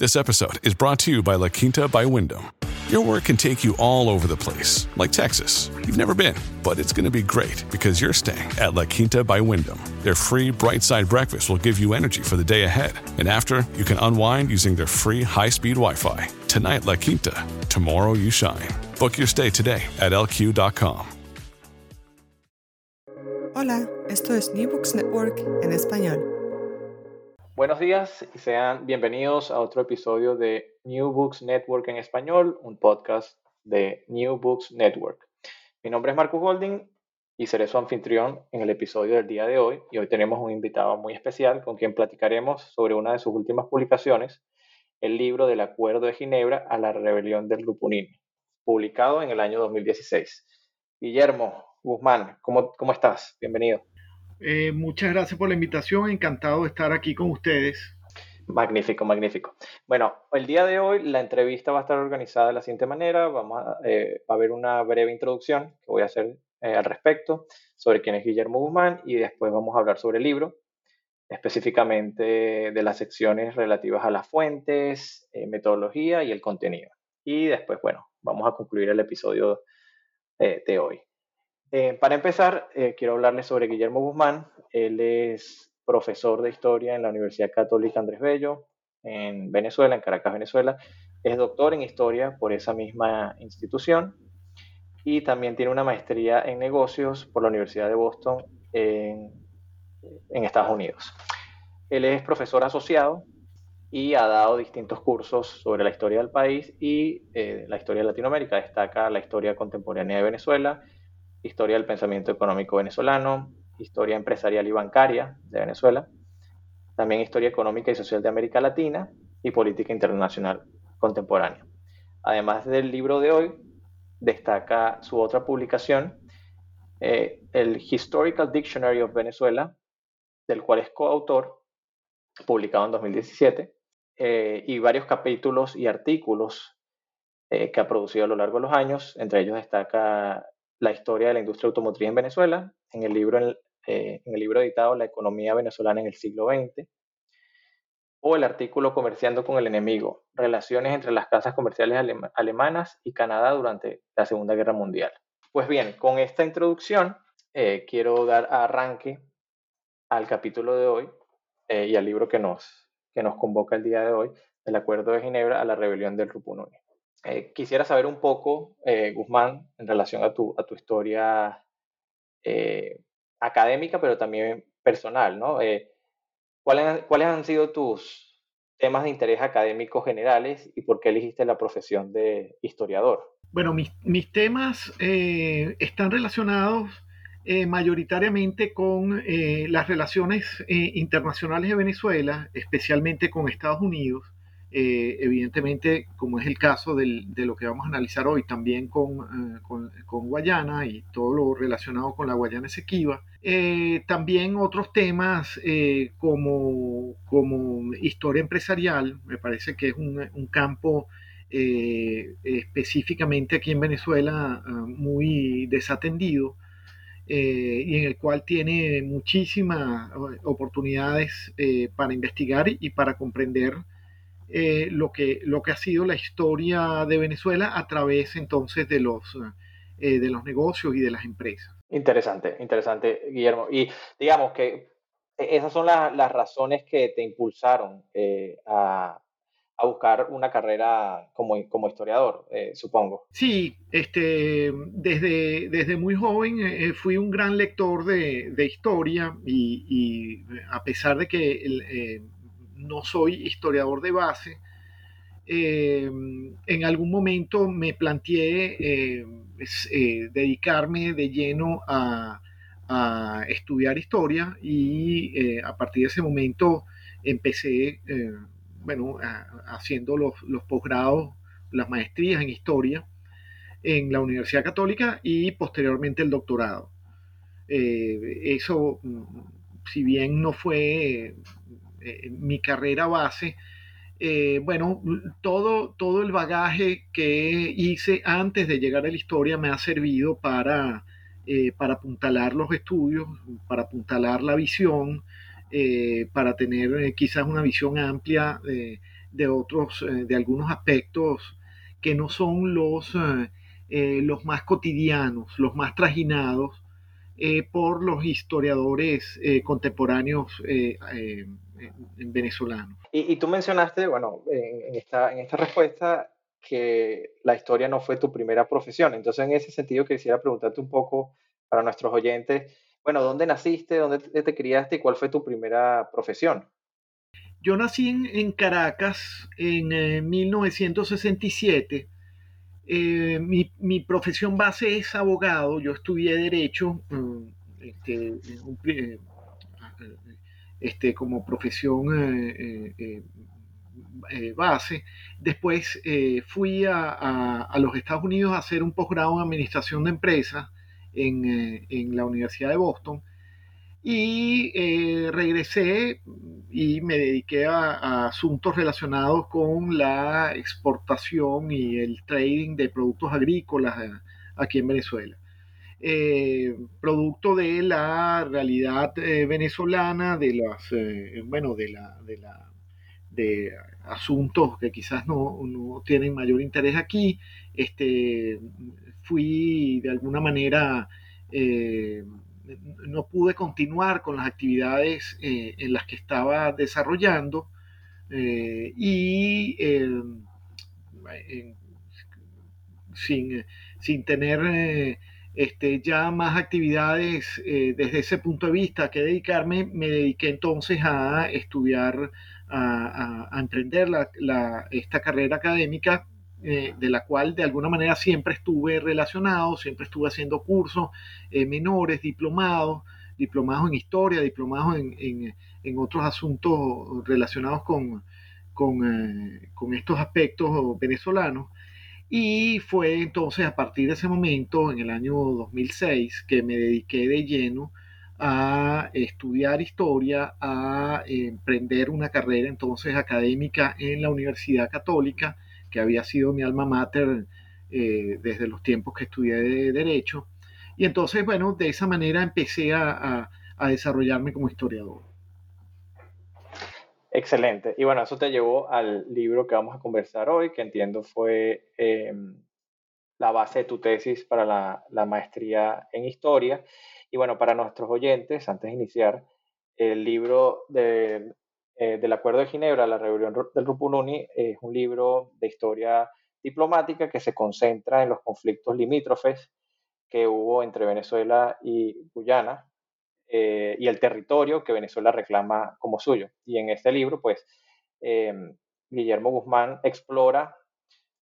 This episode is brought to you by La Quinta by Wyndham. Your work can take you all over the place, like Texas. You've never been, but it's going to be great because you're staying at La Quinta by Wyndham. Their free bright side breakfast will give you energy for the day ahead. And after, you can unwind using their free high speed Wi Fi. Tonight, La Quinta. Tomorrow, you shine. Book your stay today at lq.com. Hola, esto es New Books Network en español. Buenos días y sean bienvenidos a otro episodio de New Books Network en español, un podcast de New Books Network. Mi nombre es Marcus Golding y seré su anfitrión en el episodio del día de hoy. Y hoy tenemos un invitado muy especial con quien platicaremos sobre una de sus últimas publicaciones, el libro del Acuerdo de Ginebra a la Rebelión del Rupunini, publicado en el año 2016. Guillermo Guzmán, ¿cómo, cómo estás? Bienvenido. Eh, muchas gracias por la invitación, encantado de estar aquí con ustedes. Magnífico, magnífico. Bueno, el día de hoy la entrevista va a estar organizada de la siguiente manera. Vamos a, eh, va a haber una breve introducción que voy a hacer eh, al respecto sobre quién es Guillermo Guzmán y después vamos a hablar sobre el libro, específicamente de las secciones relativas a las fuentes, metodología y el contenido. Y después, bueno, vamos a concluir el episodio de hoy. Eh, para empezar, eh, quiero hablarles sobre Guillermo Guzmán. Él es profesor de historia en la Universidad Católica Andrés Bello, en Venezuela, en Caracas, Venezuela. Es doctor en historia por esa misma institución y también tiene una maestría en negocios por la Universidad de Boston en, Estados Unidos. Él es profesor asociado y ha dado distintos cursos sobre la historia del país y eh, la historia de Latinoamérica. Destaca la historia contemporánea de Venezuela historia del pensamiento económico venezolano, historia empresarial y bancaria de Venezuela, también historia económica y social de América Latina y política internacional contemporánea. Además del libro de hoy, destaca su otra publicación, eh, el Historical Dictionary of Venezuela, del cual es coautor, publicado en 2017, eh, y varios capítulos y artículos eh, que ha producido a lo largo de los años. Entre ellos destaca la historia de la industria automotriz en Venezuela, en el libro, eh, en el libro editado La economía venezolana en el siglo XX, o el artículo Comerciando con el enemigo, relaciones entre las casas comerciales alemanas y Canadá durante la Segunda Guerra Mundial. Pues bien, con esta introducción eh, quiero dar arranque al capítulo de hoy eh, y al libro que nos, que nos convoca el día de hoy, el Acuerdo de Ginebra a la rebelión del Rupununi. Eh, quisiera saber un poco, eh, Guzmán, en relación a tu, a tu historia eh, académica, pero también personal, ¿no? ¿cuáles, ¿Cuáles han sido tus temas de interés académicos generales y por qué elegiste la profesión de historiador? Bueno, mis, mis temas están relacionados mayoritariamente con las relaciones internacionales de Venezuela, especialmente con Estados Unidos eh, evidentemente, como es el caso de lo que vamos a analizar hoy, también con, eh, con, Guayana y todo lo relacionado con la Guayana Esequiba. Eh, también otros temas como, como historia empresarial, me parece que es un campo específicamente aquí en Venezuela muy desatendido. y en el cual tiene muchísimas oportunidades para investigar y para comprender eh, lo, que, lo que ha sido la historia de Venezuela a través entonces de los, eh, de los negocios y de las empresas. Interesante, interesante, Guillermo. Y digamos que esas son las razones que te impulsaron eh, a, a buscar una carrera como, como historiador, supongo. Sí, este, desde, desde muy joven fui un gran lector de, de historia y, y, a pesar de que no soy historiador de base, en algún momento me planteé dedicarme de lleno a, estudiar historia y a partir de ese momento empecé bueno, haciendo los, posgrados, las maestrías en historia en la Universidad Católica y posteriormente el doctorado. Eh, eso, mm, si bien no fue eh, mi carrera base, eh, bueno, todo, todo el bagaje que hice antes de llegar a la historia me ha servido para, para apuntalar los estudios, para apuntalar la visión, eh, para tener eh, quizás una visión amplia de otros, eh, de algunos aspectos que no son los, los más cotidianos, los más trajinados por los historiadores contemporáneos venezolanos. Y, y, tú mencionaste, bueno, en, esta, en esta respuesta que la historia no fue tu primera profesión. Entonces, en ese sentido, quisiera preguntarte un poco para nuestros oyentes, bueno, ¿dónde naciste? ¿Dónde te criaste? ¿Y cuál fue tu primera profesión? Yo nací en, Caracas en 1967. Eh, mi, mi, profesión base es abogado. Yo estudié Derecho mm, este, eh, este, como profesión eh, base. Después fui a, los Estados Unidos a hacer un posgrado en Administración de Empresas eh, en, la Universidad de Boston. Y eh, regresé y me dediqué a, asuntos relacionados con la exportación y el trading de productos agrícolas eh, aquí en Venezuela. Producto de la realidad venezolana, de las, bueno, de la, de la, de asuntos que quizás no, no, tienen mayor interés aquí, este, fui de alguna manera, eh, no pude continuar con las actividades eh, en las que estaba desarrollando eh, y sin, sin, tener este, ya más actividades desde ese punto de vista que dedicarme, me dediqué entonces a estudiar, a, emprender esta carrera académica eh, de la cual de alguna manera siempre estuve relacionado, siempre estuve haciendo cursos eh, menores, diplomados, diplomados en historia, diplomados en, otros asuntos relacionados con, eh, con, estos aspectos venezolanos. Y fue entonces a partir de ese momento, en el año 2006, que me dediqué de lleno a estudiar historia, a emprender una carrera entonces académica en la Universidad Católica, que había sido mi alma mater eh, desde los tiempos que estudié de Derecho. Y entonces, bueno, de esa manera empecé a, desarrollarme como historiador. Excelente. Y bueno, eso te llevó al libro que vamos a conversar hoy, que entiendo fue em, la base de tu tesis para la, maestría en historia. Y bueno, para nuestros oyentes, antes de iniciar, el libro eh, del Acuerdo de Ginebra, la rebelión del Rupununi, es un libro de historia diplomática que se concentra en los conflictos limítrofes que hubo entre Venezuela y Guyana eh, y el territorio que Venezuela reclama como suyo. Y en este libro, pues, em, Guillermo Guzmán explora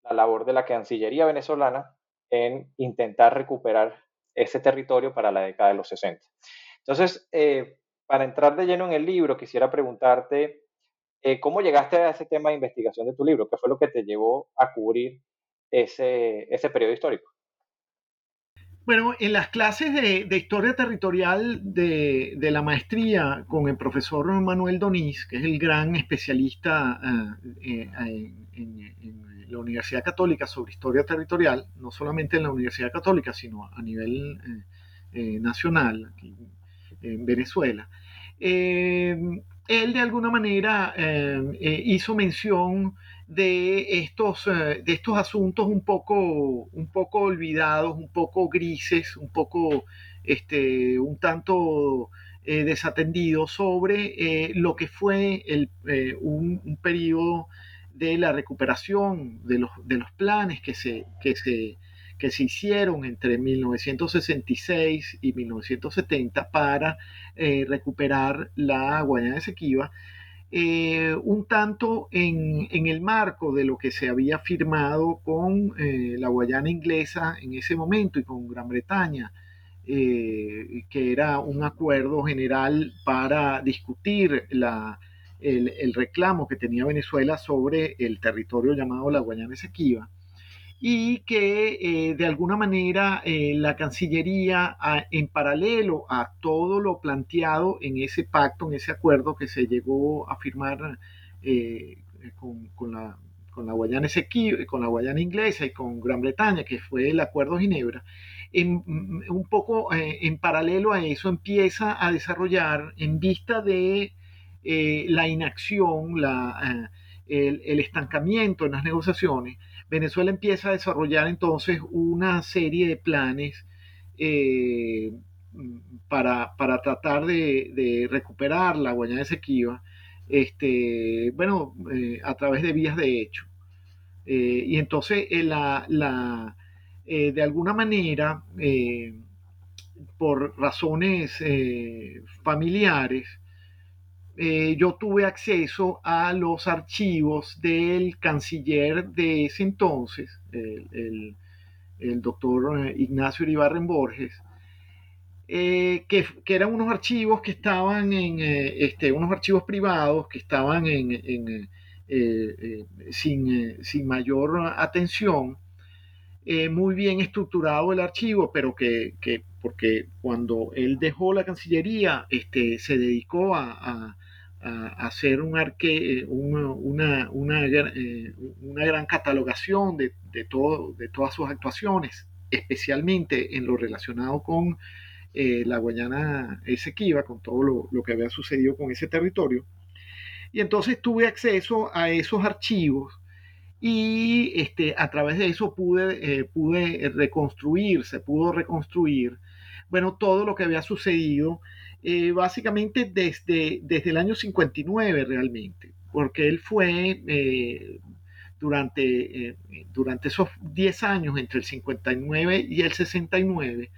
la labor de la Cancillería venezolana en intentar recuperar ese territorio para la década de los 60. Entonces, eh, para entrar de lleno en el libro, quisiera preguntarte eh, cómo llegaste a ese tema de investigación de tu libro, qué fue lo que te llevó a cubrir ese, ese periodo histórico. Bueno, en las clases de, historia territorial de, la maestría con el profesor Manuel Donís, que es el gran especialista eh, eh, en, la Universidad Católica sobre historia territorial, no solamente en la Universidad Católica, sino a nivel nacional, en Venezuela. Eh, él de alguna manera eh, eh, hizo mención de estos, de estos asuntos un poco, un poco olvidados, un poco grises, un poco, este, un tanto desatendidos sobre lo que fue el, un, periodo de la recuperación de los, de los planes que se, que, se, que se hicieron entre 1966 y 1970 para eh, recuperar la Guayana Esequiba, eh, un tanto en, el marco de lo que se había firmado con eh, la Guayana inglesa en ese momento y con Gran Bretaña, eh, que era un acuerdo general para discutir el, el, reclamo que tenía Venezuela sobre el territorio llamado la Guayana Esequiba y que eh, de alguna manera eh, la Cancillería, a, en paralelo a todo lo planteado en ese pacto, en ese acuerdo que se llegó a firmar eh, con, con, la, con, la, Guayana con la Guayana inglesa y con Gran Bretaña, que fue el Acuerdo Ginebra, en, un poco eh, en paralelo a eso empieza a desarrollar en vista de eh, la inacción, la, el, el estancamiento en las negociaciones, Venezuela empieza a desarrollar entonces una serie de planes eh, para, para, tratar de, recuperar la Guayana Esequiba, este, bueno, eh, a través de vías de hecho. Eh, y entonces, la, la, de alguna manera, por razones familiares, eh, yo tuve acceso a los archivos del canciller de ese entonces, el, el, doctor eh, Ignacio Iribarren Borges, eh, que, que, eran unos archivos que estaban en, este, unos archivos privados que estaban en, en sin, sin, mayor atención, muy bien estructurado el archivo, pero que, que, porque cuando él dejó la Cancillería, este, se dedicó a hacer un arque, una, una, una, una, gran catalogación de, de, todo, de todas sus actuaciones, especialmente en lo relacionado con eh, la Guayana Esequiba, con todo lo, lo, que había sucedido con ese territorio. Y entonces tuve acceso a esos archivos y este, a través de eso pude, eh, pude reconstruir, se pudo reconstruir, bueno, todo lo que había sucedido eh, básicamente desde, desde el año 59 realmente, porque él fue eh, durante, eh, durante esos 10 años, entre el 59 y el 69,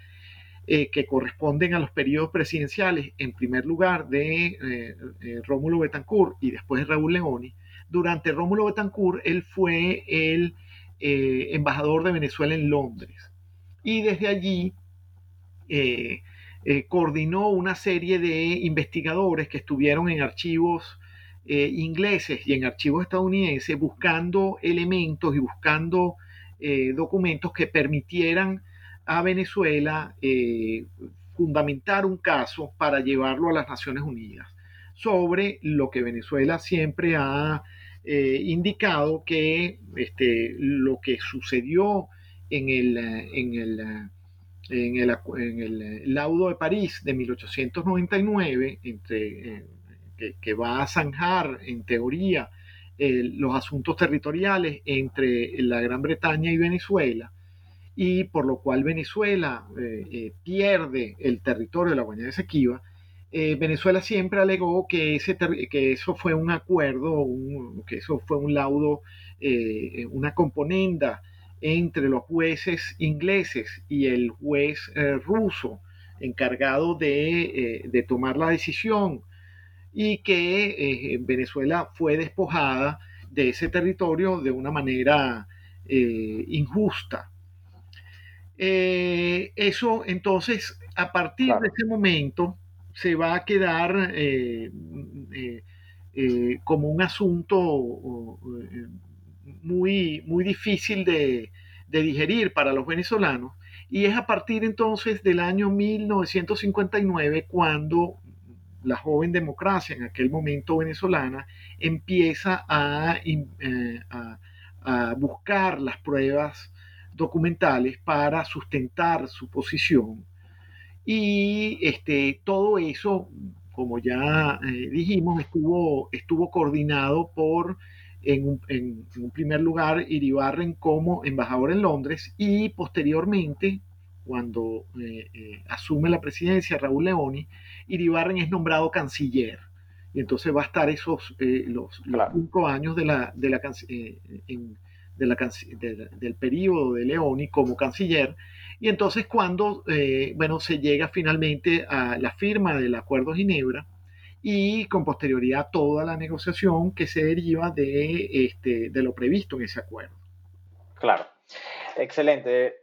eh, que corresponden a los periodos presidenciales, en primer lugar de Rómulo Betancourt y después de Raúl Leoni, durante Rómulo Betancourt él fue el embajador de Venezuela en Londres. Y desde allí eh, coordinó una serie de investigadores que estuvieron en archivos eh, ingleses y en archivos estadounidenses buscando elementos y buscando eh, documentos que permitieran a Venezuela fundamentar un caso para llevarlo a las Naciones Unidas sobre lo que Venezuela siempre ha indicado que este, lo que sucedió en el, en el en el, en el, laudo de París de 1899, entre, eh, que, va a zanjar en teoría eh, los asuntos territoriales entre la Gran Bretaña y Venezuela, y por lo cual Venezuela eh, pierde el territorio de la Guayana Esequiba, Venezuela siempre alegó que, ese que eso fue un acuerdo, que eso fue un laudo, una componenda entre los jueces ingleses y el juez eh, ruso encargado de, eh, de, tomar la decisión y que eh, Venezuela fue despojada de ese territorio de una manera injusta. eso entonces, a partir claro. de ese momento, se va a quedar como un asunto muy, muy difícil de, de, digerir para los venezolanos. Y es a partir entonces del año 1959 cuando la joven democracia, en aquel momento venezolana, empieza a, eh, a, a buscar las pruebas documentales para sustentar su posición. Y este, todo eso, como ya eh, dijimos, estuvo, estuvo coordinado por en un, en, en un, primer lugar Iribarren como embajador en Londres y posteriormente, cuando eh, eh, asume la presidencia Raúl Leoni, Iribarren es nombrado canciller y entonces va a estar esos los, cinco años de la, de la, de la, del periodo de Leoni como canciller. Y entonces cuando, bueno, se llega finalmente a la firma del Acuerdo de Ginebra, y con posterioridad toda la negociación que se deriva de, este, de lo previsto en ese acuerdo. Claro, excelente,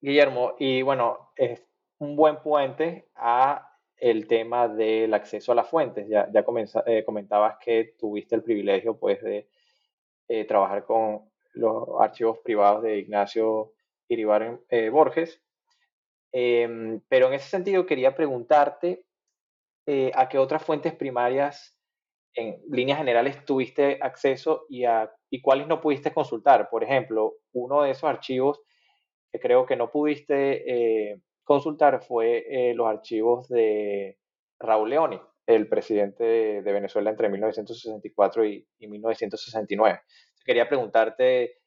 Guillermo. Y bueno, es un buen puente a el tema del acceso a las fuentes. Ya, ya eh, comentabas que tuviste el privilegio pues, de eh, trabajar con los archivos privados de Ignacio Iribar eh, Borges. Em, pero en ese sentido quería preguntarte eh, a qué otras fuentes primarias en líneas generales tuviste acceso y, a, y cuáles no pudiste consultar. Por ejemplo, uno de esos archivos que creo que no pudiste eh, consultar fue eh, los archivos de Raúl Leoni, el presidente de, Venezuela entre 1964 y, 1969. Quería preguntarte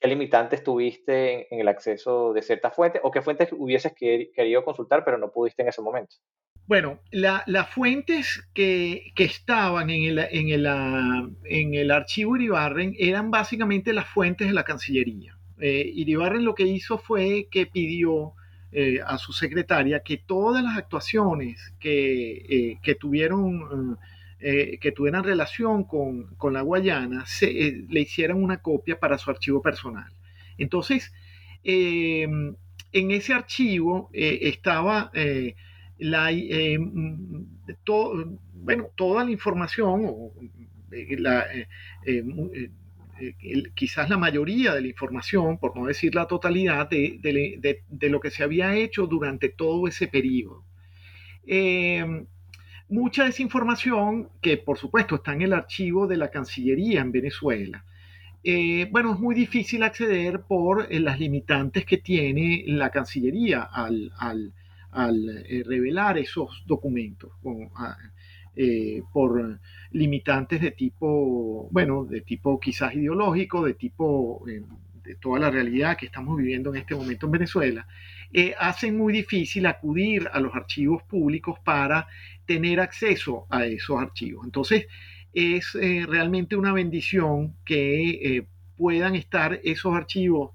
qué limitantes tuviste en, el acceso de ciertas fuentes o qué fuentes hubieses querido consultar pero no pudiste en ese momento. Bueno, las fuentes que, estaban en el, en, el, ah, en el archivo Iribarren eran básicamente las fuentes de la Cancillería. Eh, Iribarren lo que hizo fue que pidió eh, a su secretaria que todas las actuaciones que, eh, tuvieron, que tuvieran relación con, la Guayana se, le hicieran una copia para su archivo personal. Entonces, en ese archivo estaba la, eh, mm, bueno, toda la información, eh, eh, quizás la mayoría de la información, por no decir la totalidad, de, lo que se había hecho durante todo ese periodo. mucha de esa información, que por supuesto está en el archivo de la Cancillería en Venezuela, bueno, es muy difícil acceder por las limitantes que tiene la Cancillería al, al eh, revelar esos documentos eh, por limitantes de tipo, bueno, de tipo quizás ideológico, de tipo eh, de toda la realidad que estamos viviendo en este momento en Venezuela, hacen muy difícil acudir a los archivos públicos para tener acceso a esos archivos. Entonces, es realmente una bendición que puedan estar esos archivos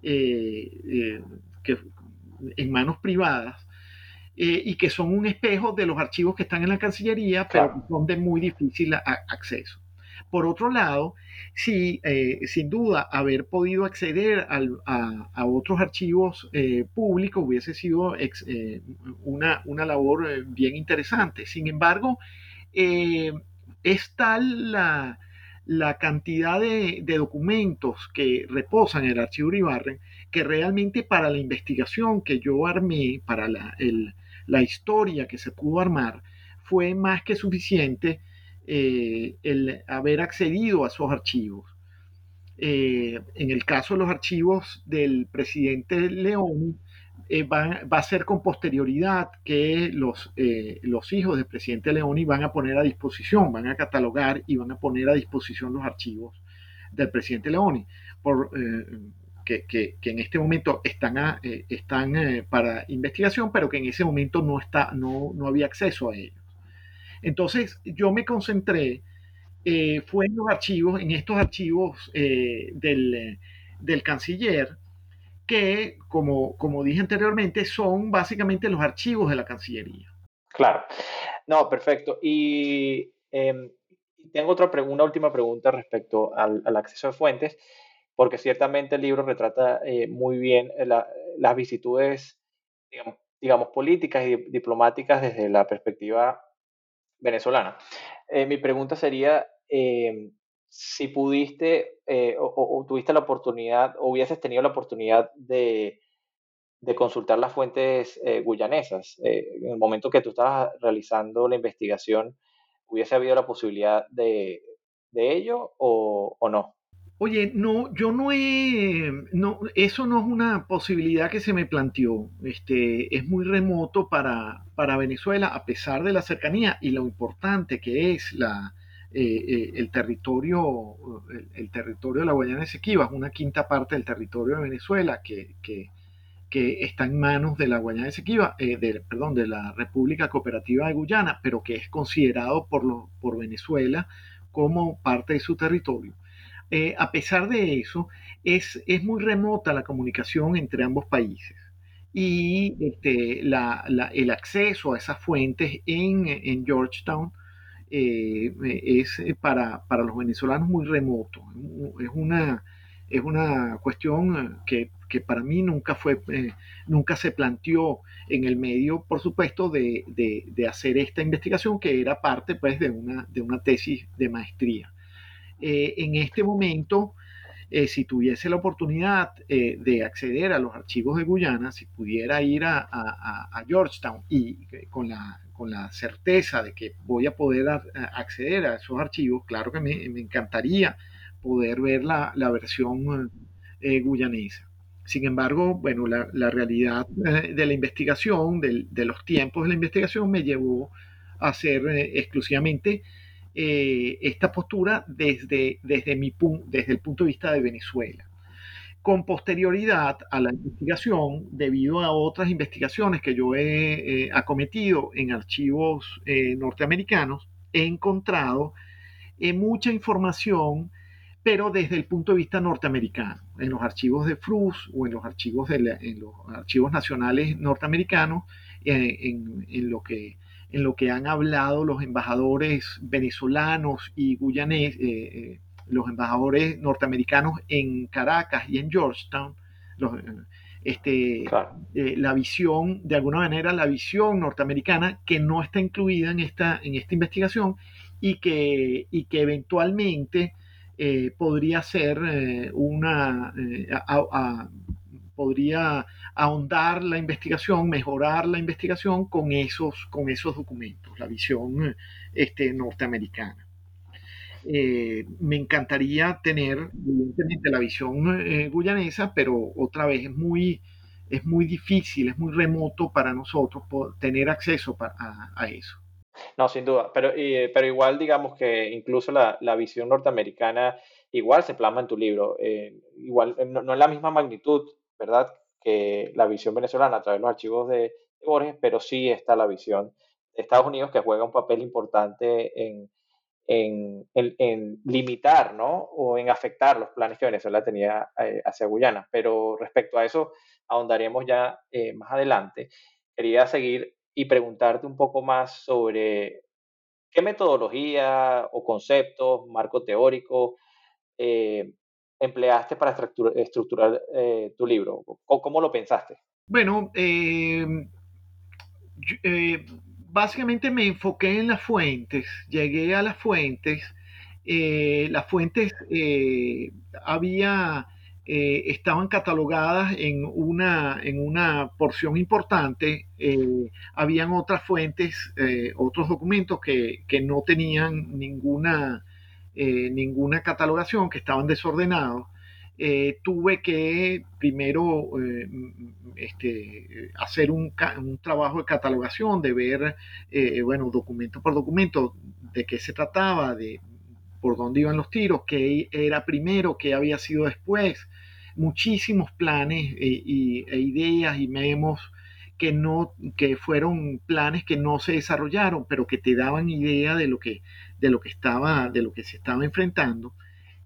que, en manos privadas eh, y que son un espejo de los archivos que están en la Cancillería, pero son de muy difícil acceso. Por otro lado, sí, eh, sin duda, haber podido acceder a, otros archivos eh, públicos hubiese sido una, una, labor bien interesante. Sin embargo, es tal la, la cantidad de, documentos que reposan en el archivo Uribarren que realmente para la investigación que yo armé, para la, el, la historia que se pudo armar, fue más que suficiente eh, el haber accedido a esos archivos. Eh, en el caso de los archivos del presidente León, eh, va, a ser con posterioridad que los, los hijos del presidente León van a poner a disposición, van a catalogar y van a poner a disposición los archivos del presidente Leoni. Por, que, en este momento están, eh, están eh, para investigación, pero que en ese momento no, está, no, no había acceso a ellos. Entonces yo me concentré, eh, fue en los archivos, en estos archivos del, del, canciller, que como, como dije anteriormente, son básicamente los archivos de la Cancillería. Claro, no, perfecto. Y em, tengo otra una última pregunta respecto al, al acceso a fuentes porque ciertamente el libro retrata eh, muy bien eh, las vicitudes, digamos, políticas y diplomáticas desde la perspectiva venezolana. Eh, mi pregunta sería si pudiste o, tuviste la oportunidad o hubieses tenido la oportunidad de, consultar las fuentes guyanesas. en el momento que tú estabas realizando la investigación, ¿hubiese habido la posibilidad de, ello o no? Oye, no, yo no he, no, eso no es una posibilidad que se me planteó. Este, es muy remoto para, para Venezuela, a pesar de la cercanía y lo importante que es la, eh, eh, el territorio, el, territorio de la Guayana Esequiba, una quinta parte del territorio de Venezuela que, que está en manos de la Guayana Esequiba, de, perdón, de la República Cooperativa de Guyana, pero que es considerado por, por Venezuela como parte de su territorio. A pesar de eso, es, es muy remota la comunicación entre ambos países y este, el acceso a esas fuentes en, Georgetown eh, es para, los venezolanos muy remoto. Es una, es una cuestión que, para mí nunca, fue, eh, nunca se planteó en el medio, por supuesto, de, hacer esta investigación que era parte pues, de, una, de una tesis de maestría. Eh, en este momento, eh, si tuviese la oportunidad eh, de acceder a los archivos de Guyana, si pudiera ir a, Georgetown y con la, con la certeza de que voy a poder acceder a esos archivos, claro que me, encantaría poder ver la, versión eh, guyanesa. Sin embargo, bueno, la, realidad de la investigación, de los tiempos de la investigación, me llevó a hacer exclusivamente eh, esta postura desde, desde, mi, desde el punto de vista de Venezuela. Con posterioridad a la investigación, debido a otras investigaciones que yo he eh, acometido en archivos eh, norteamericanos, he encontrado mucha información, pero desde el punto de vista norteamericano, en los archivos de FRUS o en los archivos, de en los archivos nacionales norteamericanos, en, en lo que en lo que han hablado los embajadores venezolanos y guyanés, eh, eh, los embajadores norteamericanos en Caracas y en Georgetown, este, eh, la visión, de alguna manera, la visión norteamericana que no está incluida en esta, en esta investigación y que, y que eventualmente podría ser una, podría ahondar la investigación, mejorar la investigación con esos, con esos documentos, la visión este, norteamericana. Eh, me encantaría tener, evidentemente, la visión eh, guyanesa, pero otra vez es muy, es muy difícil, es muy remoto para nosotros tener acceso a, eso. No, sin duda, pero, pero igual digamos que incluso la, la, visión norteamericana igual se plasma en tu libro, eh, igual no, no, en la misma magnitud, ¿verdad? Que la visión venezolana a través de los archivos de, Borges, pero sí está la visión de Estados Unidos que juega un papel importante en, en, limitar, ¿no? O en afectar los planes que Venezuela tenía eh, hacia Guyana. Pero respecto a eso, ahondaremos ya eh, más adelante. Quería seguir y preguntarte un poco más sobre qué metodología o conceptos, marco teórico, eh, empleaste para estructurar, eh, tu libro? ¿Cómo, lo pensaste? Bueno, eh, eh, básicamente me enfoqué en las fuentes, llegué a las fuentes. las fuentes había, estaban catalogadas en una, en una porción importante. habían otras fuentes, otros documentos que, que no tenían ninguna eh, ninguna catalogación, que estaban desordenados. Eh, tuve que primero eh, este, hacer un, trabajo de catalogación, de ver, bueno, documento por documento, de qué se trataba, de por dónde iban los tiros, qué era primero, qué había sido después, muchísimos planes y, e ideas y memos que no que fueron planes que no se desarrollaron pero que te daban idea de lo que de lo que estaba de lo que se estaba enfrentando.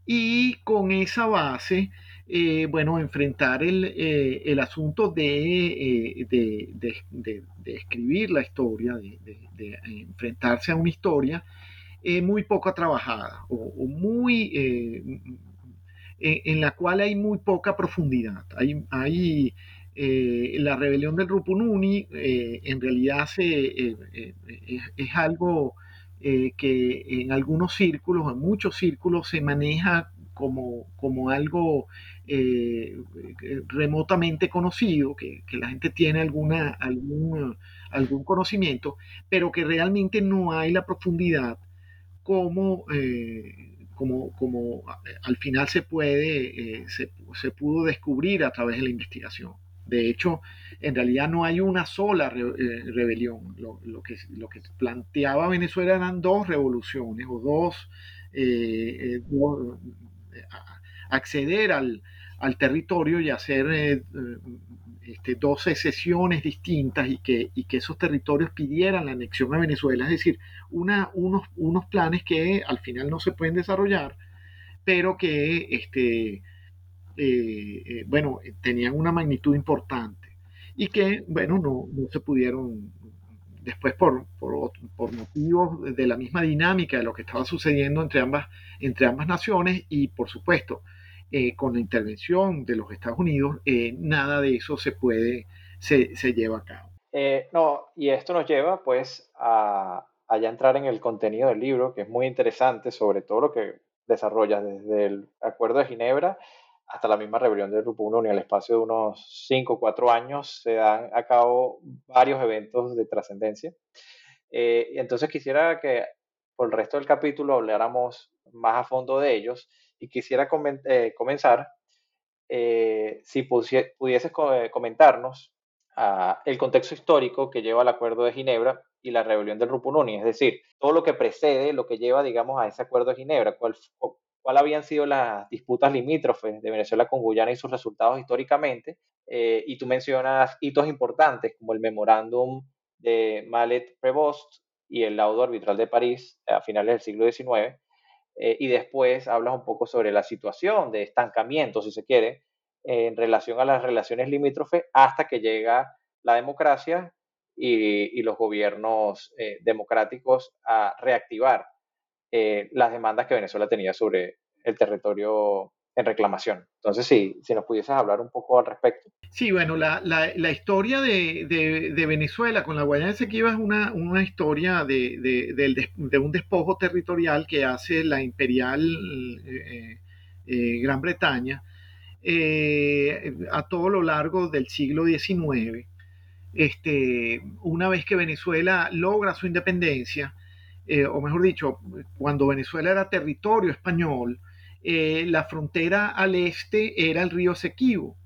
Y con esa base eh, bueno enfrentar el, eh, asunto eh, de, de, escribir la historia de, enfrentarse a una historia muy poco trabajada o, muy en, la cual hay muy poca profundidad. Hay, la rebelión del Rupununi en realidad eh, es, algo que en algunos círculos, en muchos círculos, se maneja como, como algo remotamente conocido, que, la gente tiene alguna, algún, algún conocimiento, pero que realmente no hay la profundidad como, como, como al final se puede, se, se pudo descubrir a través de la investigación. De hecho, en realidad no hay una sola eh, rebelión. Lo, que, planteaba Venezuela eran dos revoluciones o dos, eh, eh, acceder al, territorio y hacer este, 12 sesiones distintas y que, esos territorios pidieran la anexión a Venezuela, es decir, unos planes que al final no se pueden desarrollar, pero que este, bueno, tenían una magnitud importante y que, bueno, no, no se pudieron después por, por, por, motivos de la misma dinámica de lo que estaba sucediendo entre ambas, entre ambas naciones y por supuesto eh, con la intervención de los Estados Unidos, eh, nada de eso se puede, se, se lleva a cabo. Eh, no, y esto nos lleva pues a, a, ya entrar en el contenido del libro, que es muy interesante, sobre todo lo que desarrolla desde el Acuerdo de Ginebra hasta la misma rebelión del Grupo 1 y al espacio de unos 5 o 4 años se dan a cabo varios eventos de trascendencia. Eh, entonces quisiera que por el resto del capítulo habláramos más a fondo de ellos y quisiera eh, comenzar eh, si pudieses comentarnos ah, el contexto histórico que lleva al Acuerdo de Ginebra y la rebelión del Grupo Ununi, es decir, todo lo que precede, lo que lleva, digamos, a ese Acuerdo de Ginebra, cuál, cuáles habían sido las disputas limítrofes de Venezuela con Guyana y sus resultados históricamente. Eh, y tú mencionas hitos importantes como el memorándum de Malet Prevost y el laudo arbitral de París a finales del siglo XIX. Eh, y después hablas un poco sobre la situación de estancamiento, si se quiere, en relación a las relaciones limítrofes hasta que llega la democracia y, y los gobiernos eh, democráticos a reactivar eh, las demandas que Venezuela tenía sobre el territorio en reclamación. Entonces, sí, si nos pudieses hablar un poco al respecto. Sí, bueno, la, la, historia de, de, Venezuela con la Guayana Esequiba es una, una historia de, de, un despojo territorial que hace la imperial eh, eh, Gran Bretaña a todo lo largo del siglo XIX. Este, una vez que Venezuela logra su independencia, eh, o mejor dicho, cuando Venezuela era territorio español, eh, la frontera al este era el río Esequibo,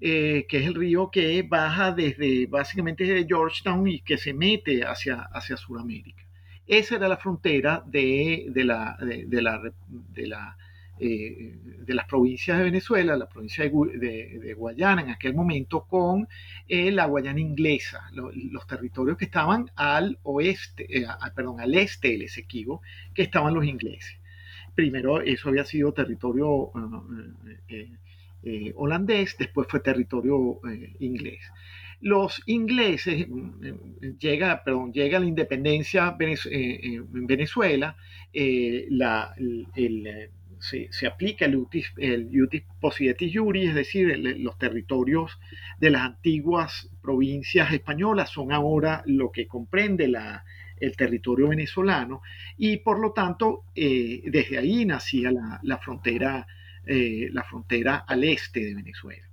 eh, que es el río que baja desde básicamente desde Georgetown y que se mete hacia, hacia Sudamérica. Esa era la frontera de, la, de la, de la eh, de las provincias de Venezuela, la provincia de, Guayana en aquel momento, con eh, la Guayana inglesa, los territorios que estaban al oeste, eh, perdón, al este del Esequibo, que estaban los ingleses. Primero eso había sido territorio holandés, después fue territorio inglés los ingleses llega, perdón, llega la independencia en Venezuela, la, el, se, aplica el utis, el iutis iuri, es decir, los territorios de las antiguas provincias españolas son ahora lo que comprende la, el territorio venezolano y por lo tanto eh, desde ahí nacía la, frontera, eh, la frontera al este de Venezuela.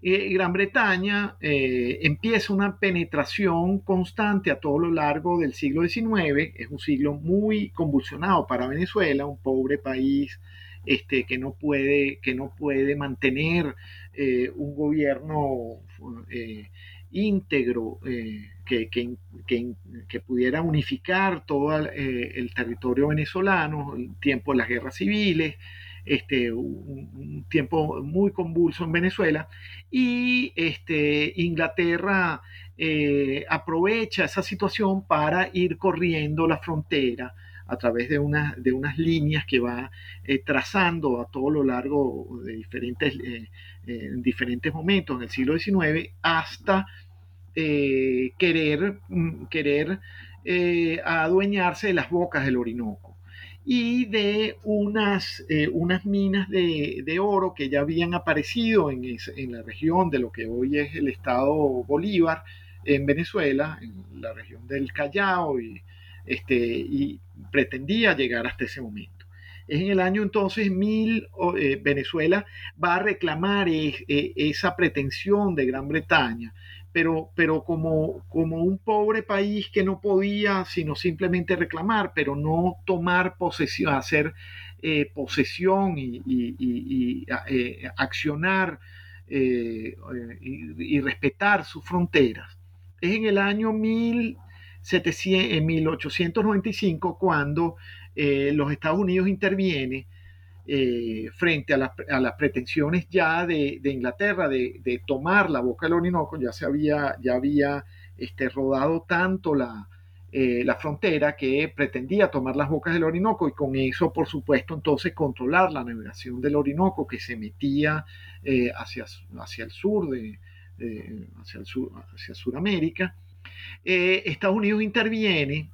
Eh, Gran Bretaña empieza una penetración constante a todo lo largo del siglo XIX, es un siglo muy convulsionado para Venezuela, un pobre país este, que, no puede, que no puede mantener eh, un gobierno eh, íntegro eh, que, que, pudiera unificar todo el territorio venezolano, el tiempo de las guerras civiles, este, un, tiempo muy convulso en Venezuela, y este, Inglaterra aprovecha esa situación para ir corriendo la frontera a través de, una, de unas líneas que va eh, trazando a todo lo largo de diferentes, eh, eh, diferentes momentos en el siglo XIX hasta querer, mm, querer adueñarse de las bocas del Orinoco y de unas, unas minas de, de, oro que ya habían aparecido en, en, la región de lo que hoy es el estado Bolívar en Venezuela, en la región del Callao y, este, y pretendía llegar hasta ese momento. Es en el año entonces mil, eh, Venezuela va a reclamar e, esa pretensión de Gran Bretaña, pero, pero como, como un pobre país que no podía sino simplemente reclamar, pero no tomar posesión, hacer eh, posesión y, eh, accionar y, respetar sus fronteras. Es en el año mil en 1895 cuando eh, los Estados Unidos interviene eh, frente a, las pretensiones ya de, Inglaterra de, tomar la boca del Orinoco, ya se había, ya había este, rodado tanto la, eh, la frontera que pretendía tomar las bocas del Orinoco y con eso, por supuesto, entonces controlar la navegación del Orinoco que se metía eh, hacia, hacia el sur, de, hacia, el sur hacia Sudamérica. Estados Unidos interviene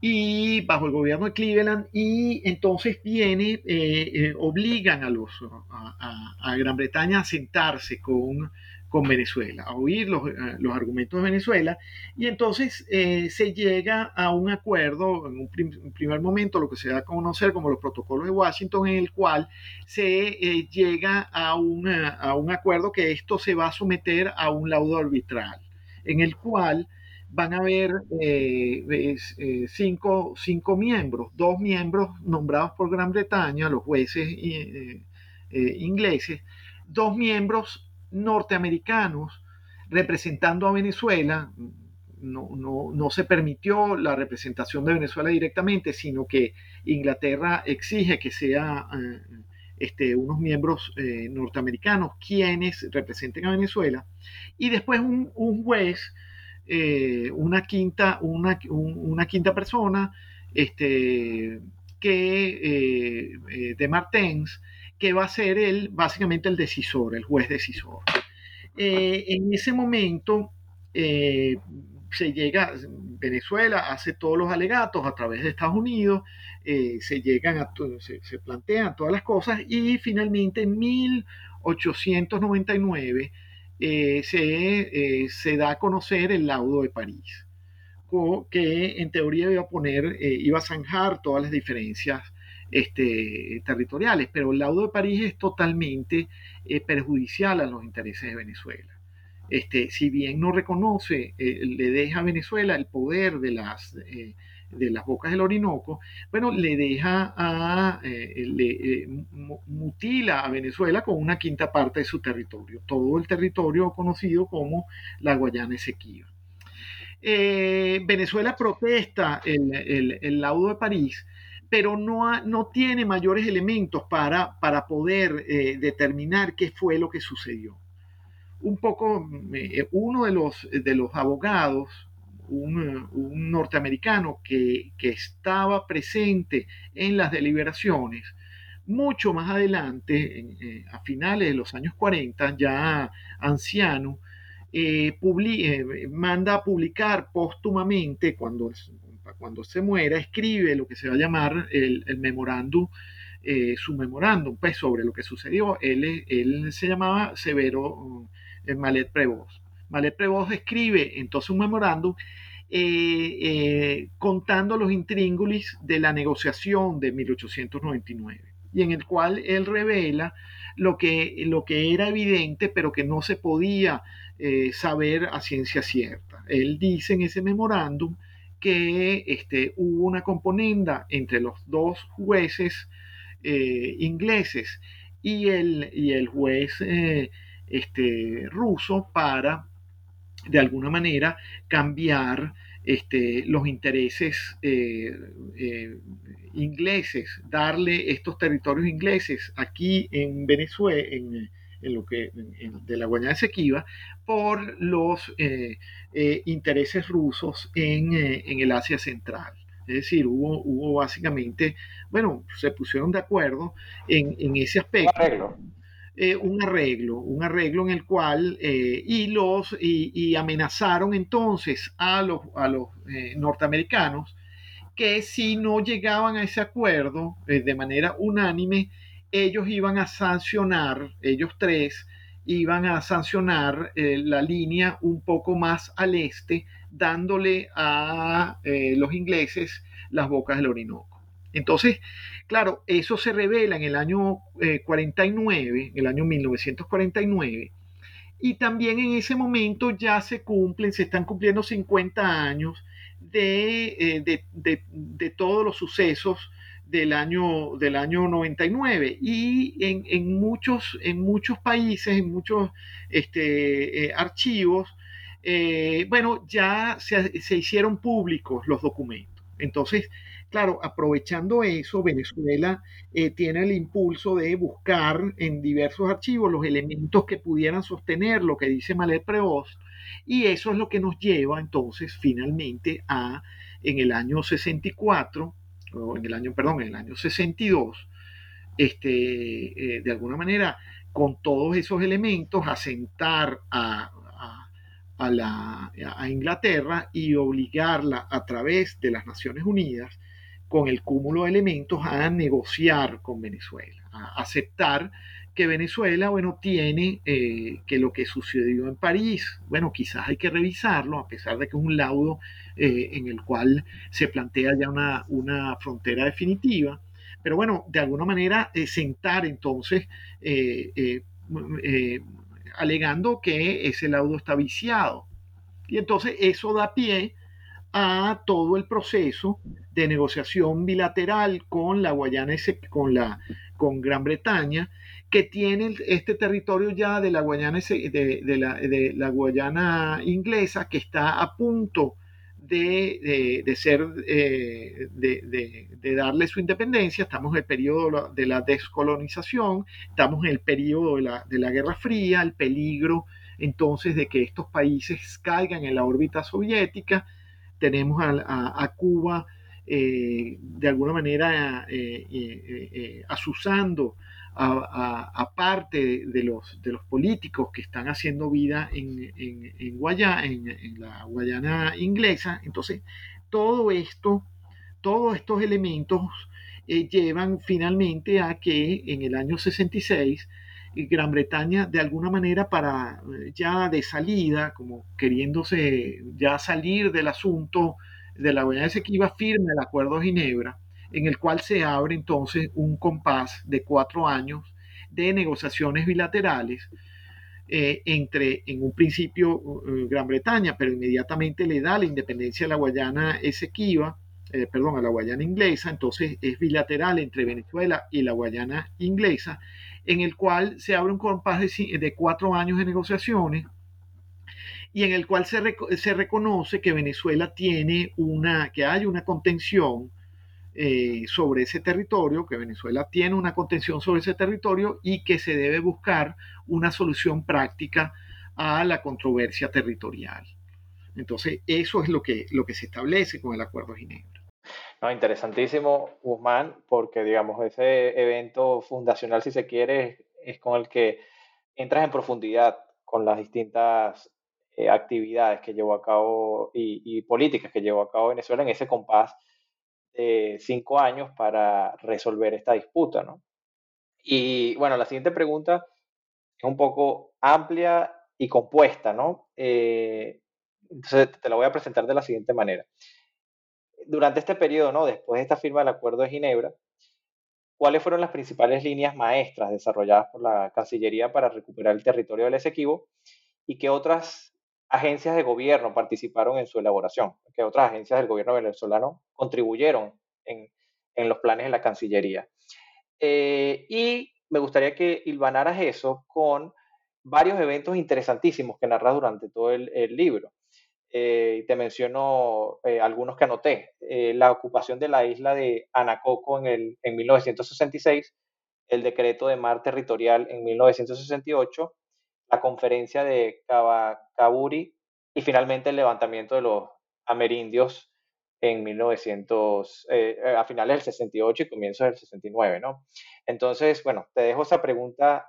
y bajo el gobierno de Cleveland y entonces viene, eh, eh, obligan a, los, a, Gran Bretaña a sentarse con, con Venezuela, a oír los, eh, los, argumentos de Venezuela y entonces se llega a un acuerdo en un primer momento, lo que se da a conocer como los protocolos de Washington, en el cual se llega a, a un acuerdo que esto se va a someter a un laudo arbitral, en el cual van a haber eh, eh, cinco, miembros, dos miembros nombrados por Gran Bretaña, los jueces eh, ingleses, dos miembros norteamericanos representando a Venezuela. No, no, se permitió la representación de Venezuela directamente, sino que Inglaterra exige que sea este, unos miembros norteamericanos quienes representen a Venezuela. Y después un, un juez eh, una, quinta, una, una, quinta persona este, que, eh, eh, de Martens, que va a ser el, básicamente el decisor, el juez decisor. en ese momento se llega, Venezuela hace todos los alegatos a través de Estados Unidos, se llegan se, se, plantean todas las cosas y finalmente en 1899 eh, se, eh, se, da a conocer el laudo de París, que en teoría iba a poner, eh, iba a zanjar todas las diferencias este, territoriales, pero el laudo de París es totalmente perjudicial a los intereses de Venezuela. Este, si bien no reconoce, le deja a Venezuela el poder de las de las bocas del Orinoco, bueno, le deja a, eh, le, eh, mutila a Venezuela con una quinta parte de su territorio, todo el territorio conocido como la Guayana Esequiba. Eh, Venezuela protesta el, laudo de París, pero no, no tiene mayores elementos para, para poder determinar qué fue lo que sucedió. Un poco, uno de los, de los abogados un, norteamericano que, estaba presente en las deliberaciones, mucho más adelante, eh, a finales de los años 40, ya anciano, eh, eh, manda a publicar póstumamente, cuando, cuando se muera, escribe lo que se va a llamar el, memorándum, su memorándum, pues sobre lo que sucedió. Él, él se llamaba Severo Malet Prevost. Malet Prevost escribe entonces un memorándum eh, eh, contando los intríngulis de la negociación de 1899 y en el cual él revela lo que, lo que era evidente pero que no se podía eh, saber a ciencia cierta. Él dice en ese memorándum que este, hubo una componenda entre los dos jueces ingleses y el, y el juez este, ruso para de alguna manera cambiar este, los intereses eh, eh, ingleses, darle estos territorios ingleses aquí en Venezuela, en, lo que de la Guayana Esequiba, por los eh, intereses rusos en, el Asia Central. Es decir, hubo, hubo básicamente, bueno, se pusieron de acuerdo en, en ese aspecto. Eh, un arreglo, un arreglo en el cual, eh, y, los, y, amenazaron entonces a los, a los eh, norteamericanos que si no llegaban a ese acuerdo de manera unánime, ellos iban a sancionar, ellos tres, iban a sancionar la línea un poco más al este, dándole a los ingleses las bocas del Orinoco. Entonces, Claro, eso se revela en el año 49, eh, en el año 1949, y también en ese momento ya se cumplen, se están cumpliendo 50 años de, eh, todos los sucesos del año, del año 99 y en, muchos, en muchos países, en muchos este, eh, archivos, bueno, ya se, se, hicieron públicos los documentos. Entonces, Claro, aprovechando eso, Venezuela eh, tiene el impulso de buscar en diversos archivos los elementos que pudieran sostener lo que dice Malet Prevost, y eso es lo que nos lleva entonces finalmente a, en el año 64, o en el año, perdón, en el año 62, este, eh, de alguna manera, con todos esos elementos, asentar a, a, la, a Inglaterra y obligarla a través de las Naciones Unidas con el cúmulo de elementos a negociar con Venezuela, a aceptar que Venezuela, bueno, tiene eh, que lo que sucedió en París, bueno, quizás hay que revisarlo, a pesar de que es un laudo eh, en el cual se plantea ya una, una, frontera definitiva, pero bueno, de alguna manera eh, sentar entonces, alegando que ese laudo está viciado. Y entonces eso da pie a todo el proceso de negociación bilateral con la Guayana, con, la, con Gran Bretaña, que tiene este territorio ya de la Guayana, de, la, Guayana inglesa, que está a punto de, ser, eh, de, darle su independencia. Estamos en el periodo de la descolonización, estamos en el periodo de la, de la Guerra Fría, el peligro entonces de que estos países caigan en la órbita soviética tenemos a, Cuba eh, de alguna manera eh, eh, asusando a, parte de los, de los políticos que están haciendo vida en, en, en, la Guayana inglesa. Entonces, todo esto, todos estos elementos llevan finalmente a que en el año 66 Gran Bretaña de alguna manera para eh, ya de salida, como queriéndose ya salir del asunto de la Guayana Esequiba, firme el Acuerdo de Ginebra, en el cual se abre entonces un compás de cuatro años de negociaciones bilaterales eh, entre, en un principio, eh, Gran Bretaña, pero inmediatamente le da la independencia a la Guayana Esequiba, perdón, a la Guayana inglesa, entonces es bilateral entre Venezuela y la Guayana inglesa, en el cual se abre un compás de, cuatro años de negociaciones y en el cual se, reconoce que Venezuela tiene una, que hay una contención eh, sobre ese territorio, que Venezuela tiene una contención sobre ese territorio y que se debe buscar una solución práctica a la controversia territorial. Entonces, eso es lo que, lo que se establece con el Acuerdo de Ginebra. No, interesantísimo, Guzmán, porque digamos, ese evento fundacional, si se quiere, es, con el que entras en profundidad con las distintas eh, actividades que llevó a cabo y, políticas que llevó a cabo Venezuela en ese compás de cinco años para resolver esta disputa, ¿no? Y bueno, la siguiente pregunta es un poco amplia y compuesta, ¿no? Eh, entonces te la voy a presentar de la siguiente manera durante este periodo, ¿no? después de esta firma del Acuerdo de Ginebra, ¿cuáles fueron las principales líneas maestras desarrolladas por la Cancillería para recuperar el territorio del Esequibo y qué otras agencias de gobierno participaron en su elaboración? ¿Qué otras agencias del gobierno venezolano contribuyeron en, los planes de la Cancillería? Eh, y me gustaría que hilvanaras eso con varios eventos interesantísimos que narras durante todo el libro. Eh, te menciono eh, algunos que anoté. Eh, la ocupación de la isla de Anacoco en, el, en 1966, el decreto de mar territorial en 1968, la conferencia de Caburi y finalmente el levantamiento de los amerindios en 1900, a finales del 68 y comienzos del 69, ¿no? Entonces, bueno, te dejo esa pregunta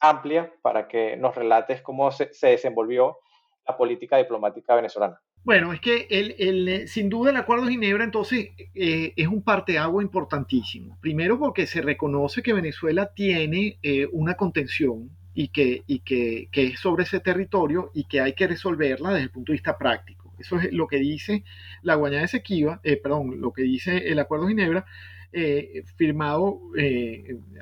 amplia para que nos relates cómo se, se desenvolvió la política diplomática venezolana. Bueno, es que el, eh, sin duda el Acuerdo de Ginebra entonces eh, es un parteagua importantísimo. Primero porque se reconoce que Venezuela tiene eh, una contención y, que, y que, que, es sobre ese territorio y que hay que resolverla desde el punto de vista práctico. Eso es lo que dice la Guayana Esequiba, perdón, lo que dice el Acuerdo de Ginebra, firmado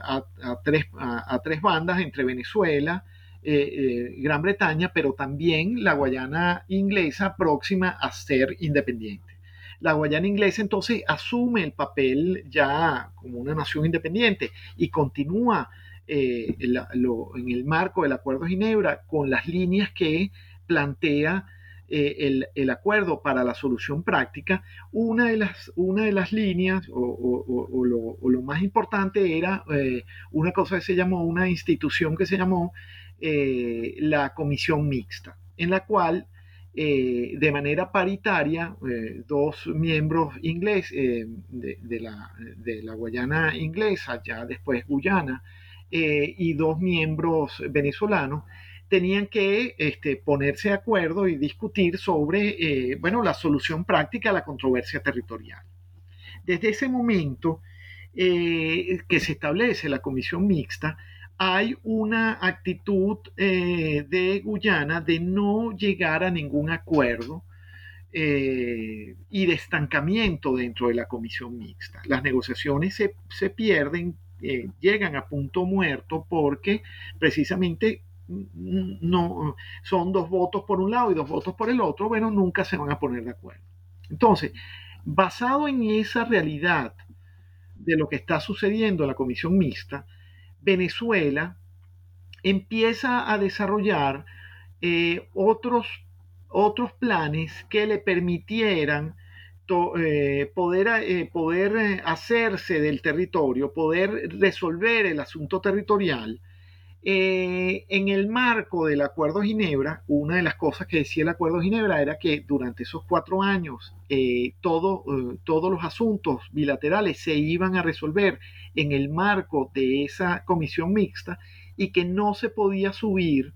a, tres, a, tres bandas entre Venezuela, eh, eh, Gran Bretaña, pero también la Guayana inglesa próxima a ser independiente. La Guayana inglesa entonces asume el papel ya como una nación independiente y continúa eh, en el marco del Acuerdo de Ginebra con las líneas que plantea el, el, acuerdo para la solución práctica, una de las, una de las líneas o, o, o, lo, o lo, más importante era eh, una cosa que se llamó, una institución que se llamó eh, la comisión mixta, en la cual eh, de manera paritaria, eh, dos miembros ingleses eh, de, de, la, de, la, Guayana inglesa, ya después Guyana, y dos miembros venezolanos, tenían que este, ponerse de acuerdo y discutir sobre bueno, la solución práctica a la controversia territorial. Desde ese momento que se establece la comisión mixta, hay una actitud eh, de Guyana de no llegar a ningún acuerdo eh, y de estancamiento dentro de la comisión mixta. Las negociaciones se, pierden, eh, llegan a punto muerto porque precisamente no son dos votos por un lado y dos votos por el otro, bueno, nunca se van a poner de acuerdo. Entonces, basado en esa realidad de lo que está sucediendo en la comisión mixta, Venezuela empieza a desarrollar eh, otros, otros planes que le permitieran eh, poder, eh, poder hacerse del territorio, poder resolver el asunto territorial eh, en el marco del Acuerdo Ginebra, una de las cosas que decía el Acuerdo Ginebra era que durante esos cuatro años eh, eh, todos los asuntos bilaterales se iban a resolver en el marco de esa comisión mixta y que no se podía subir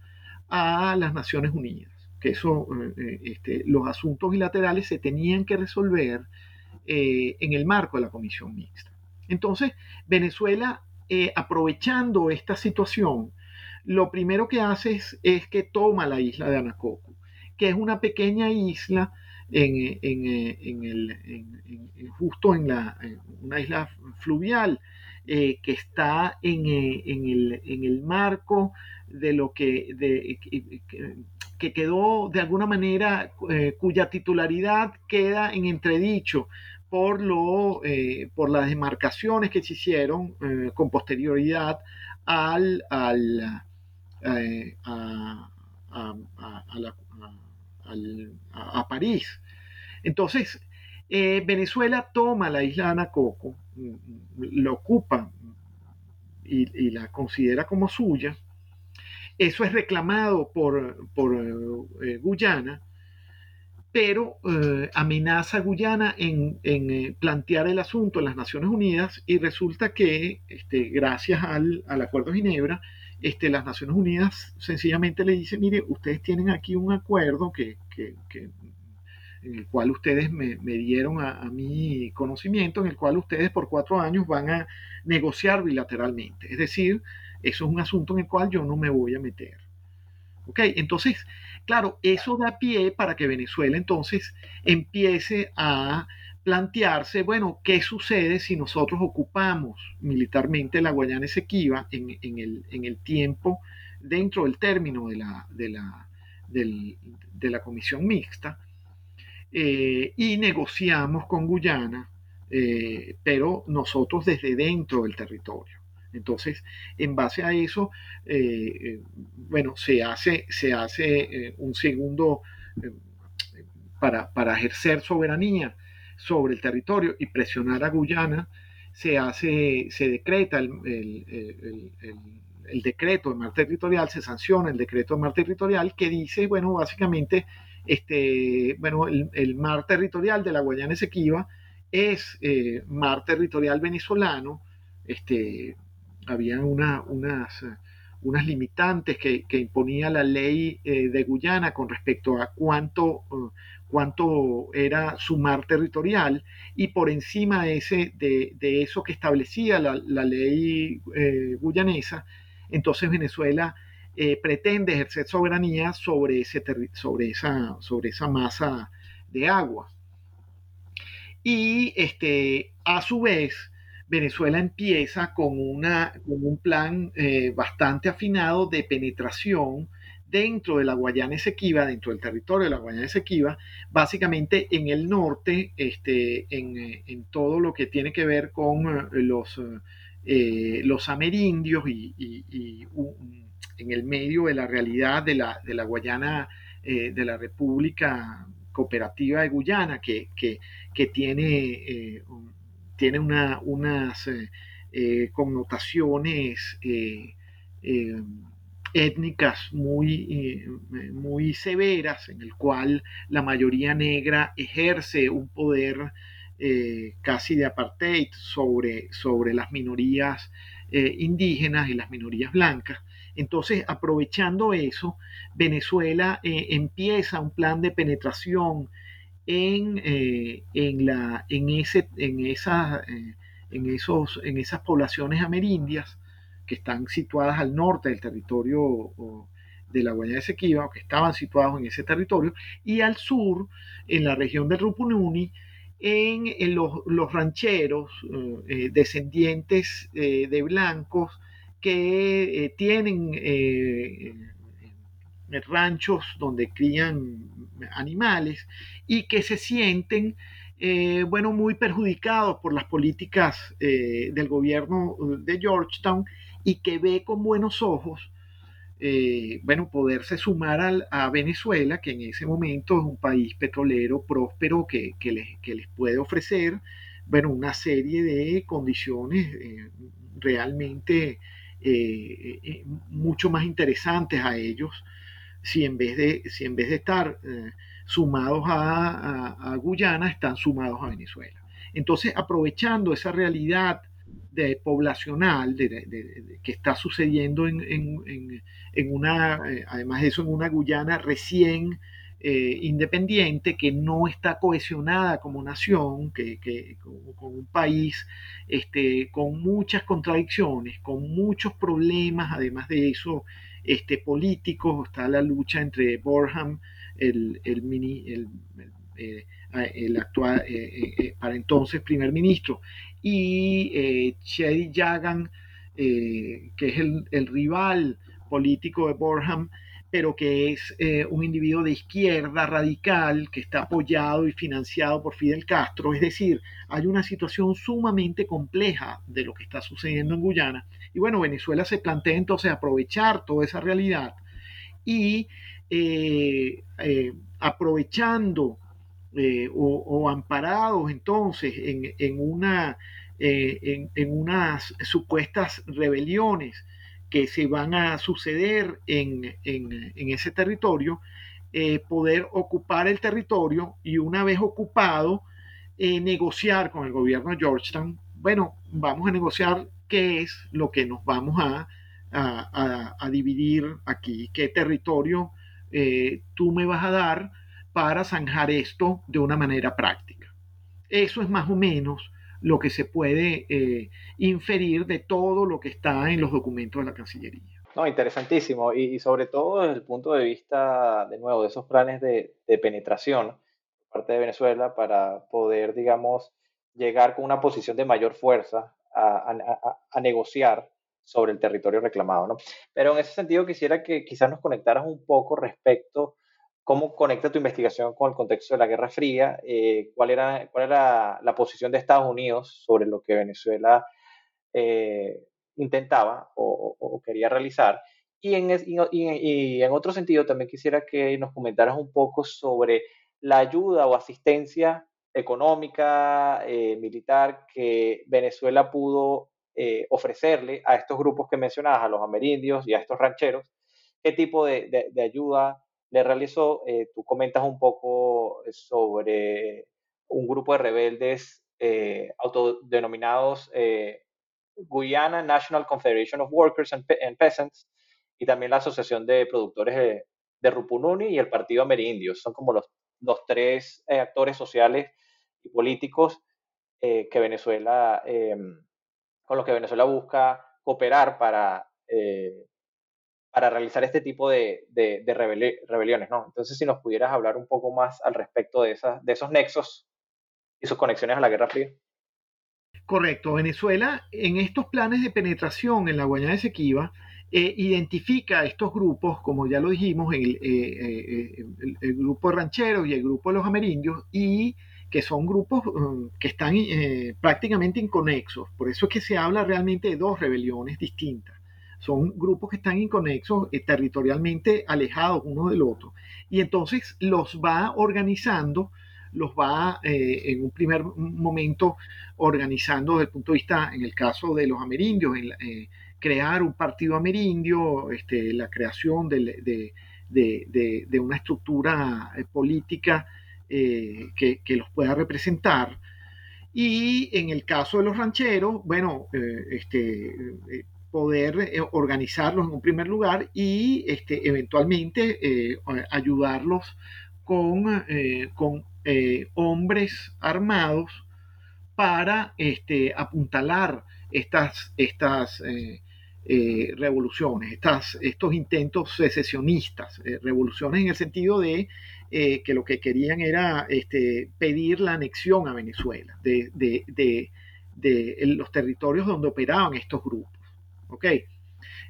a las Naciones Unidas, que eso, este, los asuntos bilaterales se tenían que resolver en el marco de la comisión mixta. Entonces, Venezuela aprovechando esta situación, lo primero que hace es, es, que toma la isla de Anacoco, que es una pequeña isla en, en, en el, justo en la, una isla fluvial eh, que está en, el, en, el, marco de lo que, de, que, que quedó de alguna manera, eh, cuya titularidad queda en entredicho por, lo, eh, por las demarcaciones que se hicieron eh, con posterioridad al, al eh, a, a, a, la, a, París. Entonces, eh, Venezuela toma la isla de Anacoco, lo ocupa y, la considera como suya. Eso es reclamado por, por eh, Guyana, pero amenaza a Guyana en, en plantear el asunto en las Naciones Unidas y resulta que, este, gracias al, al, Acuerdo de Ginebra, este, las Naciones Unidas sencillamente le dicen, mire, ustedes tienen aquí un acuerdo que, en el cual ustedes me, dieron a, a, mi conocimiento, en el cual ustedes por cuatro años van a negociar bilateralmente. Es decir, eso es un asunto en el cual yo no me voy a meter. ¿Ok? Entonces, claro, eso da pie para que Venezuela entonces empiece a plantearse, bueno, ¿qué sucede si nosotros ocupamos militarmente la Guayana Esequiba en, en, el, en el, tiempo dentro del término de la, de la, de la comisión mixta eh, y negociamos con Guyana, eh, pero nosotros desde dentro del territorio? Entonces, en base a eso, eh, bueno, se hace, se hace un segundo para, para, ejercer soberanía sobre el territorio y presionar a Guyana, se hace, se decreta el, el, el, el decreto de mar territorial, se sanciona el decreto de mar territorial que dice, bueno, básicamente, este, bueno, el, mar territorial de la Guayana Esequiba es eh, mar territorial venezolano, este, había una, unas, unas, limitantes que, que, imponía la ley eh, de Guyana con respecto a cuánto, cuánto era su mar territorial y por encima de, ese, de, de eso que establecía la, la ley eh, guyanesa, entonces Venezuela eh, pretende ejercer soberanía sobre, ese sobre, esa, sobre esa masa de agua. Y este, a su vez, Venezuela empieza con, una, con un plan eh, bastante afinado de penetración dentro de la Guayana Esequiba, dentro del territorio de la Guayana Esequiba, básicamente en el norte, este, en, en, todo lo que tiene que ver con uh, los, eh, los amerindios y, en el medio de la realidad de la, de la Guayana de la República Cooperativa de Guyana, que, que, tiene, tiene una, unas connotaciones étnicas muy, muy severas, en el cual la mayoría negra ejerce un poder eh, casi de apartheid sobre, sobre las minorías eh, indígenas y las minorías blancas. Entonces, aprovechando eso, Venezuela eh, empieza un plan de penetración en, en, la, en, ese, en, en, esos, en esas poblaciones amerindias que están situadas al norte del territorio de la Guayana Esequiba, que estaban situados en ese territorio, y al sur, en la región del Rupununi, en, los, rancheros eh, eh, descendientes eh, de blancos que tienen ranchos donde crían animales y que se sienten bueno, muy perjudicados por las políticas del gobierno de Georgetown y que ve con buenos ojos eh, bueno, poderse sumar a Venezuela, que en ese momento es un país petrolero próspero que, les, puede ofrecer, bueno, una serie de condiciones eh, realmente eh, mucho más interesantes a ellos si en vez de, si en vez de estar sumados a, Guyana, están sumados a Venezuela. Entonces, aprovechando esa realidad de, poblacional que está sucediendo en, una, eh, además de eso, en una Guyana recién eh, independiente, que no está cohesionada como nación, que, con, un país este, con muchas contradicciones, con muchos problemas, además de eso, este, políticos, está la lucha entre Borham, el, eh, el actual, para entonces primer ministro, y eh, Chedi Jagan, eh, que es el, rival político de Borham, pero que es eh, un individuo de izquierda radical que está apoyado y financiado por Fidel Castro. Es decir, hay una situación sumamente compleja de lo que está sucediendo en Guyana. Y bueno, Venezuela se plantea entonces aprovechar toda esa realidad y aprovechando o, amparados entonces en, una eh, en, unas supuestas rebeliones que se van a suceder en, ese territorio, eh, poder ocupar el territorio y una vez ocupado, eh, negociar con el gobierno de Georgetown. Bueno, vamos a negociar qué es lo que nos vamos a, a, dividir aquí, qué territorio tú me vas a dar para zanjar esto de una manera práctica. Eso es más o menos lo que se puede eh, inferir de todo lo que está en los documentos de la Cancillería. No, interesantísimo. Y, sobre todo desde el punto de vista, de nuevo, de esos planes de, penetración por parte de Venezuela para poder, digamos, llegar con una posición de mayor fuerza a, negociar sobre el territorio reclamado. ¿no? Pero en ese sentido quisiera que quizás nos conectaras un poco respecto ¿Cómo conecta tu investigación con el contexto de la Guerra Fría? Eh, ¿cuál, era, ¿Cuál era la posición de Estados Unidos sobre lo que Venezuela eh, intentaba o, quería realizar? Y en, y, en, otro sentido, también quisiera que nos comentaras un poco sobre la ayuda o asistencia económica, eh, militar, que Venezuela pudo ofrecerle a estos grupos que mencionabas, a los amerindios y a estos rancheros. ¿Qué tipo de, de ayuda le realizó, eh, tú comentas un poco sobre un grupo de rebeldes eh, autodenominados eh, Guyana National Confederation of Workers and, Peasants y también la Asociación de Productores de, Rupununi y el Partido Amerindio. Son como los, los tres actores sociales y políticos que Venezuela, em, con los que Venezuela busca cooperar para para realizar este tipo de, de, rebeliones, ¿no? Entonces, si nos pudieras hablar un poco más al respecto de, de esos nexos y sus conexiones a la Guerra Fría. Correcto. Venezuela, en estos planes de penetración en la Guayana Esequiba, eh, identifica estos grupos, como ya lo dijimos, el, eh, eh, el, grupo de rancheros y el grupo de los amerindios, y que son grupos um, que están prácticamente inconexos. Por eso es que se habla realmente de dos rebeliones distintas son grupos que están inconexos, eh, territorialmente alejados uno del otro. Y entonces los va organizando, los va eh, en un primer momento organizando desde el punto de vista, en el caso de los amerindios, eh, crear un partido amerindio, este, la creación de, una estructura política que, que, los pueda representar. Y en el caso de los rancheros, bueno, este, poder eh, organizarlos en un primer lugar y este, eventualmente eh, ayudarlos con, eh, con hombres armados para este, apuntalar estas, estas revoluciones, estas, estos intentos secesionistas, revoluciones en el sentido de que lo que querían era este, pedir la anexión a Venezuela de, de, de los territorios donde operaban estos grupos. ¿Ok?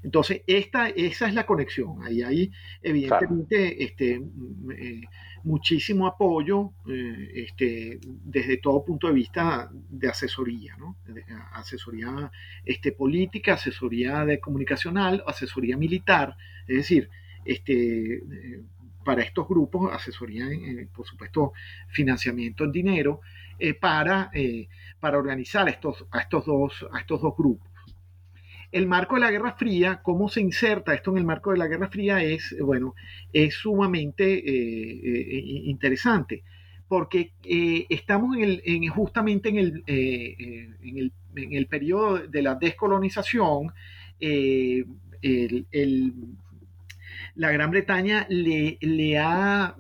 Entonces, esta, esa es la conexión. Ahí hay, evidentemente, este, mm, eh, muchísimo apoyo eh, este, desde todo punto de vista de asesoría, ¿no? asesoría este, política, asesoría de comunicacional, asesoría militar, es decir, este, eh, para estos grupos, asesoría, por supuesto, financiamiento en dinero, para, para organizar estos, a, estos dos, a estos dos grupos el marco de la Guerra Fría, cómo se inserta esto en el marco de la Guerra Fría es, bueno, es sumamente eh, eh, interesante, porque eh, estamos en justamente en el, en el, periodo de la descolonización, la Gran Bretaña le, ha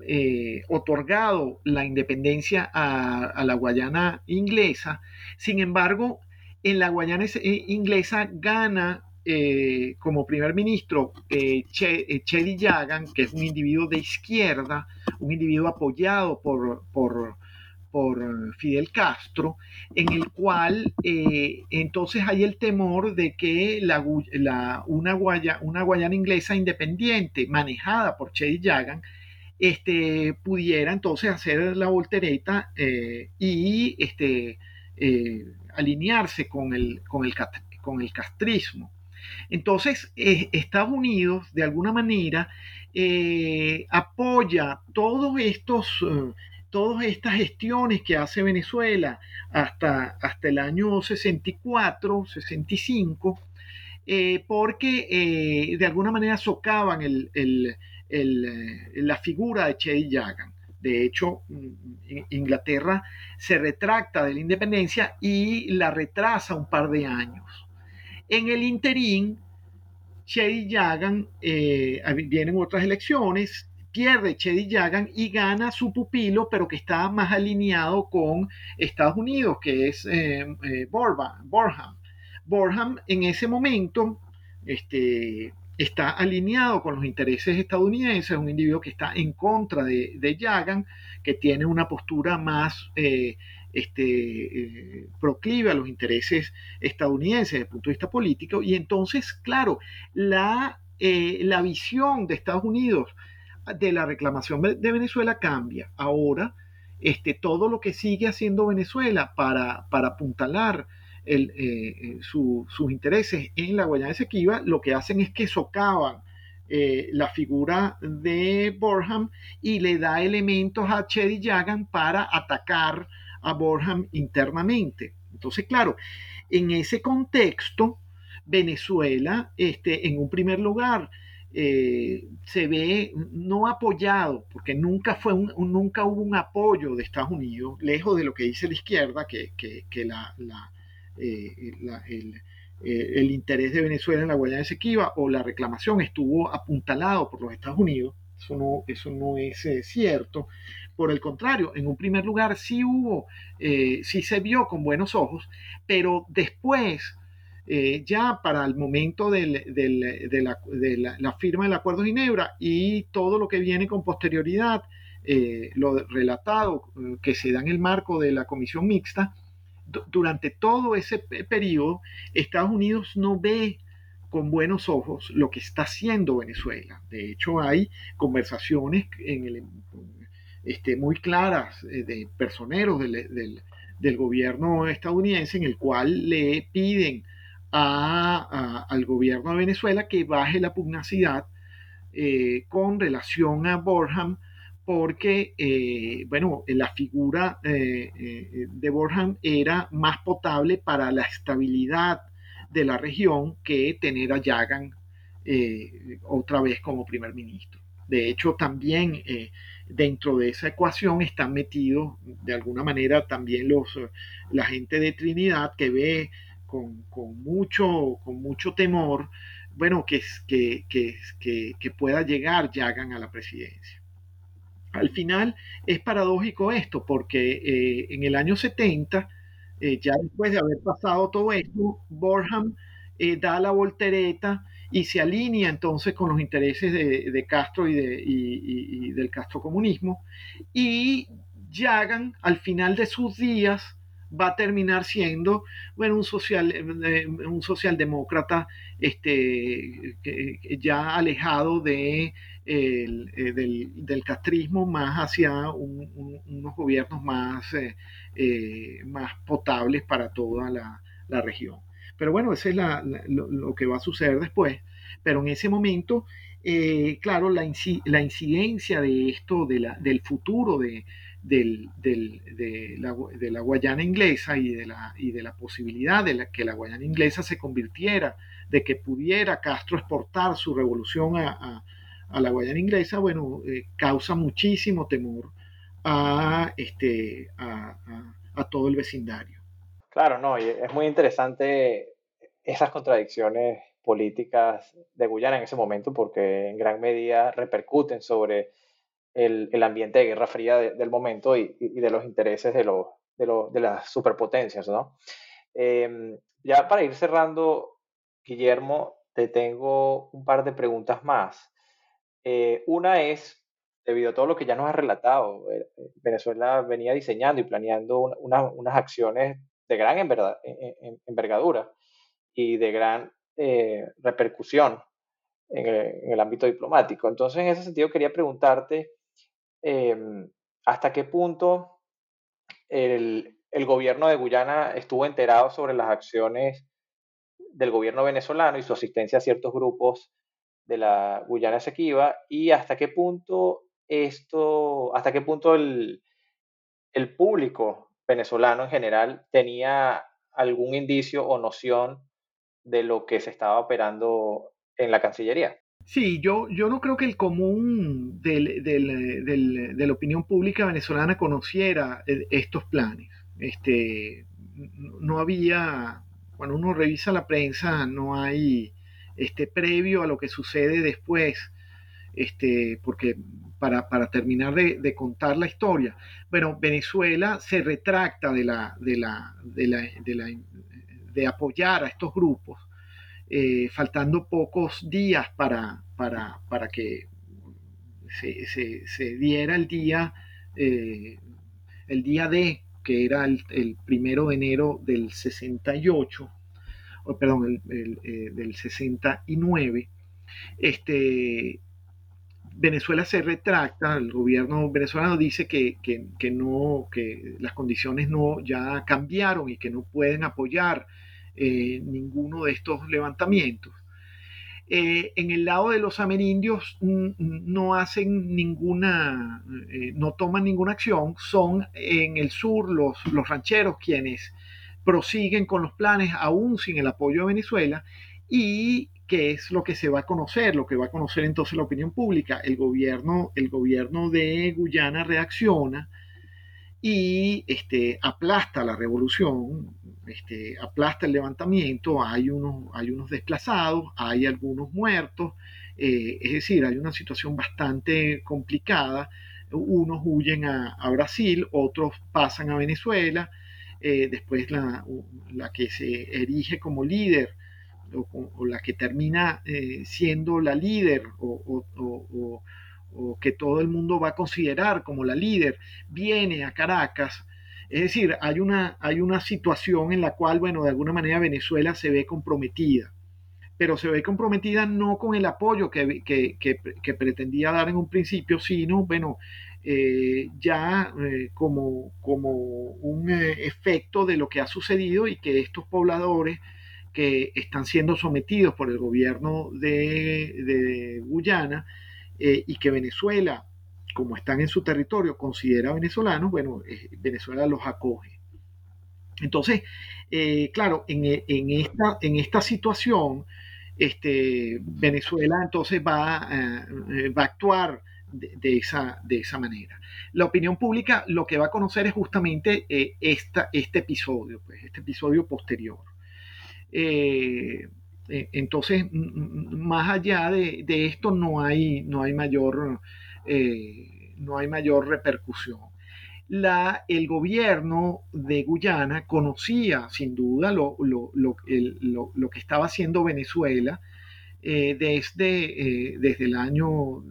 otorgado la independencia a, la Guayana inglesa. Sin embargo, en la Guayana eh, inglesa gana eh, como primer ministro eh, Chedi Yagan, que es un individuo de izquierda, un individuo apoyado por, por, Fidel Castro, en el cual entonces hay el temor de que la, una, una, Guayana inglesa independiente, manejada por Chedi Yagan, este, pudiera entonces hacer la voltereta y este, alinearse con el, con el, con el castrismo. Entonces, eh, Estados Unidos, de alguna manera, eh, apoya todos estos, eh, todas estas gestiones que hace Venezuela hasta, hasta el año 64, 65, porque de alguna manera socavan la figura de Che Yagan. De hecho, mm, Inglaterra se retracta de la independencia y la retrasa un par de años. En el interín, Chedi Yagan, eh, vienen otras elecciones, pierde Chedi Yagan y gana su pupilo, pero que está más alineado con Estados Unidos, que es eh, eh, Borham. Borham en ese momento este, está alineado con los intereses estadounidenses, es un individuo que está en contra de, de que tiene una postura más eh, este, eh, proclive a los intereses estadounidenses desde el punto de vista político, y entonces, claro, la, eh, la visión de Estados Unidos de la reclamación de Venezuela cambia. Ahora, este, todo lo que sigue haciendo Venezuela para, para apuntalar eh, eh, sus intereses en la Guayana Esequiba, lo que hacen es que socavan eh, la figura de Borham y le da elementos a Chedi Yagan para atacar a Borham internamente. Entonces, claro, en ese contexto, Venezuela, este, en un primer lugar, se ve no apoyado, porque nunca, fue un, nunca hubo un apoyo de Estados Unidos, lejos de lo que dice la izquierda, que, que, la, eh, eh, el, interés de Venezuela en la Guayana Esequiba o la reclamación estuvo apuntalado por los Estados Unidos. Eso no, eso no es eh, cierto. Por el contrario, en un primer lugar sí hubo, sí se vio con buenos ojos, pero después, ya para el momento de, la, firma del Acuerdo de Ginebra y todo lo que viene con posterioridad, lo relatado que se da en el marco de la comisión mixta, durante todo ese periodo, Estados Unidos no ve con buenos ojos lo que está haciendo Venezuela. De hecho, hay conversaciones este, muy claras eh, de personeros del, gobierno estadounidense en el cual le piden al gobierno de Venezuela que baje la pugnacidad eh, con relación a Borham, porque, eh, bueno, la figura eh, de Borham era más potable para la estabilidad de la región que tener a Yagan otra vez como primer ministro. De hecho, también dentro de esa ecuación están metidos de alguna manera también los, la gente de Trinidad que ve con, mucho, con mucho temor, bueno, que, que, que, que pueda llegar Yagan a la presidencia. Al final es paradójico esto, porque eh, en el año 70, eh, ya después de haber pasado todo esto, Borham eh, da la voltereta y se alinea entonces con los intereses de, Castro y, y, del Castro comunismo. Y Yagan, al final de sus días, va a terminar siendo bueno, un, social, un socialdemócrata este, ya alejado de, eh, del, castrismo más hacia unos gobiernos más, eh, más potables para toda la, región. Pero bueno, eso es lo, que va a suceder después. Pero en ese momento, claro, la, la, incidencia de esto, de la, del futuro de, del, de, la, Guayana inglesa y de la, y de la posibilidad de que la Guayana inglesa se convirtiera, de que pudiera Castro exportar su revolución a, la Guayana inglesa, bueno, eh, causa muchísimo temor a, este, a, todo el vecindario. Claro, no, y es muy interesante esas contradicciones políticas de Guyana en ese momento porque en gran medida repercuten sobre el, ambiente de guerra fría del momento y, de los intereses de, de, las superpotencias, ¿no? Em, ya para ir cerrando, Guillermo, te tengo un par de preguntas más. Eh, una es, debido a todo lo que ya nos has relatado, eh, Venezuela venía diseñando y planeando unas acciones de gran envergadura y de gran eh, repercusión en el, el, ámbito diplomático. Entonces, en ese sentido, quería preguntarte Em, hasta qué punto el, gobierno de Guyana estuvo enterado sobre las acciones del gobierno venezolano y su asistencia a ciertos grupos de la Guyana Esequiba y hasta qué punto esto, hasta qué punto el, el público venezolano en general tenía algún indicio o noción de lo que se estaba operando en la Cancillería. Sí, yo, yo no creo que el común de la opinión pública venezolana conociera eh, estos planes. Este, no había, cuando uno revisa la prensa, no hay este, previo a lo que sucede después, este, porque para, terminar de, contar la historia, bueno, Venezuela se retracta de, la, de, la, de, la, de apoyar a estos grupos eh, faltando pocos días para que se, diera el día, eh, el día D, que era el, primero de enero del 68, perdón, el, eh, del 69, este, Venezuela se retracta, el gobierno venezolano dice que, que, no, que las condiciones no ya cambiaron y que no pueden apoyar eh, ninguno de estos levantamientos. Eh, en el lado de los amerindios no hacen ninguna, no toman ninguna acción, son en el sur los, los rancheros quienes prosiguen con los planes aún sin el apoyo de Venezuela y que es lo que se va a conocer, lo que va a conocer entonces la opinión pública. El gobierno, el gobierno de Guyana reacciona y este, aplasta la revolución, este, aplasta el levantamiento, hay unos, hay unos desplazados, hay algunos muertos, eh, es decir, hay una situación bastante complicada, unos huyen a, Brasil, otros pasan a Venezuela, eh, después la, que se erige como líder o, la que termina eh, siendo la líder o, o que todo el mundo va a considerar como la líder, viene a Caracas. Es decir, hay una, hay una situación en la cual, bueno, de alguna manera Venezuela se ve comprometida, pero se ve comprometida no con el apoyo que, que, pretendía dar en un principio, sino, bueno, eh, ya eh, como, como un eh, efecto de lo que ha sucedido y que estos pobladores que están siendo sometidos por el gobierno de, Guyana eh, y que Venezuela, como están en su territorio, considera venezolanos, bueno, Venezuela los acoge. Entonces, claro, en, esta, en esta situación, este, Venezuela entonces va, va a actuar de, esa, de esa manera. La opinión pública lo que va a conocer es justamente esta, este episodio, pues, este episodio posterior. Eh, eh, entonces, más allá de, esto no hay, no hay, mayor, eh, no hay mayor repercusión. La, el gobierno de Guyana conocía sin duda lo, que estaba haciendo Venezuela desde, desde, el año,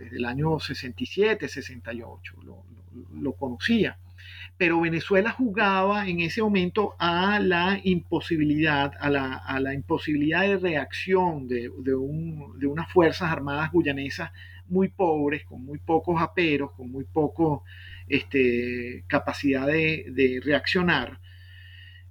desde el año 67, 68, lo conocía pero Venezuela jugaba en ese momento a la imposibilidad, a la, imposibilidad de reacción de, unas Fuerzas Armadas guyanesas muy pobres, con muy pocos aperos, con muy poco este, capacidad de, reaccionar.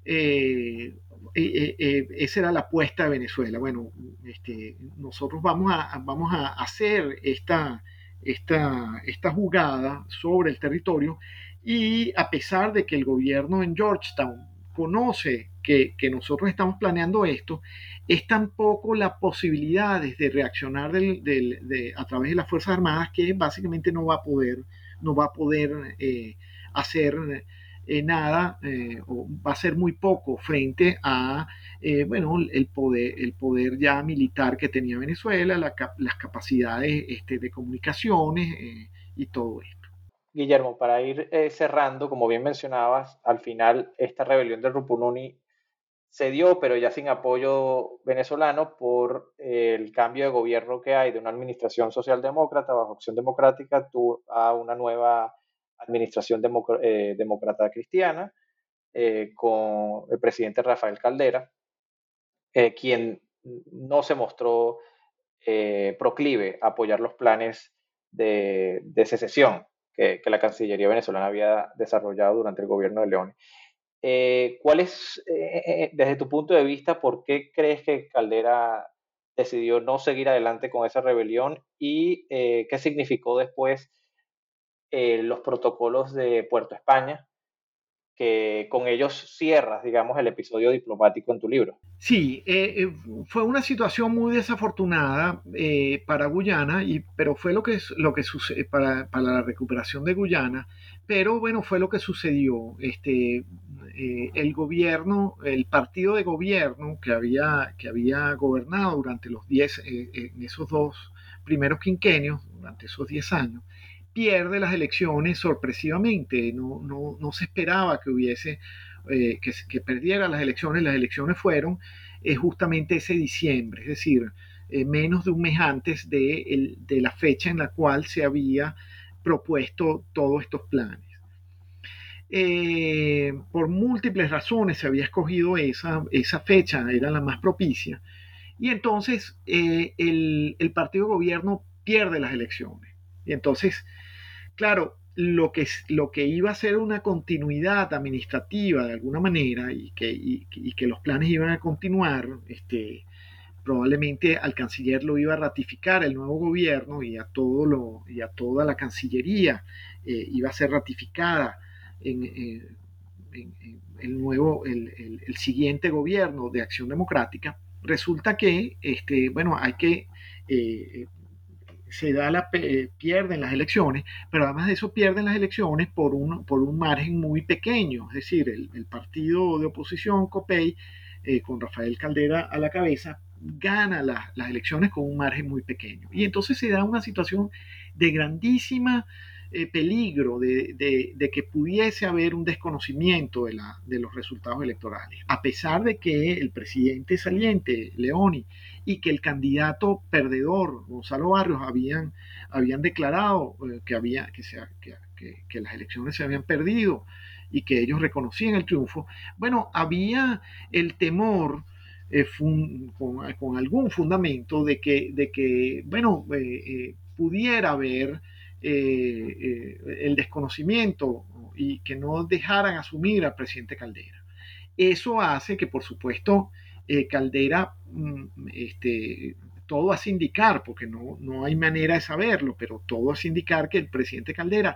Eh, eh, eh, esa era la apuesta de Venezuela. Bueno, este, nosotros vamos a, hacer esta, esta, jugada sobre el territorio y a pesar de que el gobierno en Georgetown conoce que, nosotros estamos planeando esto, es tan poco las posibilidades de reaccionar a través de las Fuerzas Armadas que básicamente no va a poder, no va a poder eh, hacer eh, nada eh, va a ser muy poco frente a bueno, el, poder, el poder ya militar que tenía Venezuela, las capacidades este, de comunicaciones y todo esto. Guillermo, para ir eh, cerrando, como bien mencionabas, al final esta rebelión del Rupununi se dio, pero ya sin apoyo venezolano por eh, el cambio de gobierno que hay de una administración socialdemócrata bajo opción democrática a una nueva administración eh, demócrata cristiana con el presidente Rafael Caldera, quien no se mostró proclive a apoyar los planes de secesión que, la Cancillería venezolana había desarrollado durante el gobierno de León. Eh, ¿Cuál es, eh, eh, desde tu punto de vista, por qué crees que Caldera decidió no seguir adelante con esa rebelión y qué significó después los protocolos de Puerto España que con ellos cierras, digamos, el episodio diplomático en tu libro. Sí, eh, eh, fue una situación muy desafortunada eh, para Guyana, y, pero fue lo que, lo que sucede para, para, la recuperación de Guyana, pero bueno, fue lo que sucedió. Este, el gobierno, el partido de gobierno que había, que había gobernado durante los 10, en esos dos primeros quinquenios, durante esos 10 años, pierde las elecciones sorpresivamente. No, no, se esperaba que hubiese, eh, que, perdiera las elecciones. Las elecciones fueron eh, justamente ese diciembre, es decir, eh, menos de un mes antes de, la fecha en la cual se había propuesto todos estos planes. por múltiples razones se había escogido esa, esa fecha, era la más propicia, y entonces el, el partido gobierno pierde las elecciones. Y entonces claro, lo que, lo que iba a ser una continuidad administrativa de alguna manera y que, que los planes iban a continuar, este, probablemente al canciller lo iba a ratificar el nuevo gobierno y a, todo lo, y a toda la cancillería eh, iba a ser ratificada en, eh, el nuevo, el, siguiente gobierno de Acción Democrática, resulta que, este, bueno, hay que eh, se da la, eh, pierden las elecciones, pero además de eso pierden las elecciones por un, por un margen muy pequeño, es decir, el, partido de oposición, COPEI, eh, con Rafael Caldera a la cabeza, gana las elecciones con un margen muy pequeño. Y entonces se da una situación de grandísima eh, peligro de, que pudiese haber un desconocimiento de, la, de, los resultados electorales, a pesar de que el presidente saliente, Leoni, y que el candidato perdedor, Gonzalo Barrios, habían, habían declarado eh, que, había, que, las elecciones se habían perdido y que ellos reconocían el triunfo, bueno, había el temor eh, con, algún fundamento de que, de que bueno, pudiera haber eh, eh, el desconocimiento y que no dejaran asumir al presidente Caldera. Eso hace que, por supuesto, Caldera, mm, este, todo hace indicar, porque no, no hay manera de saberlo, pero todo hace indicar que el presidente Caldera,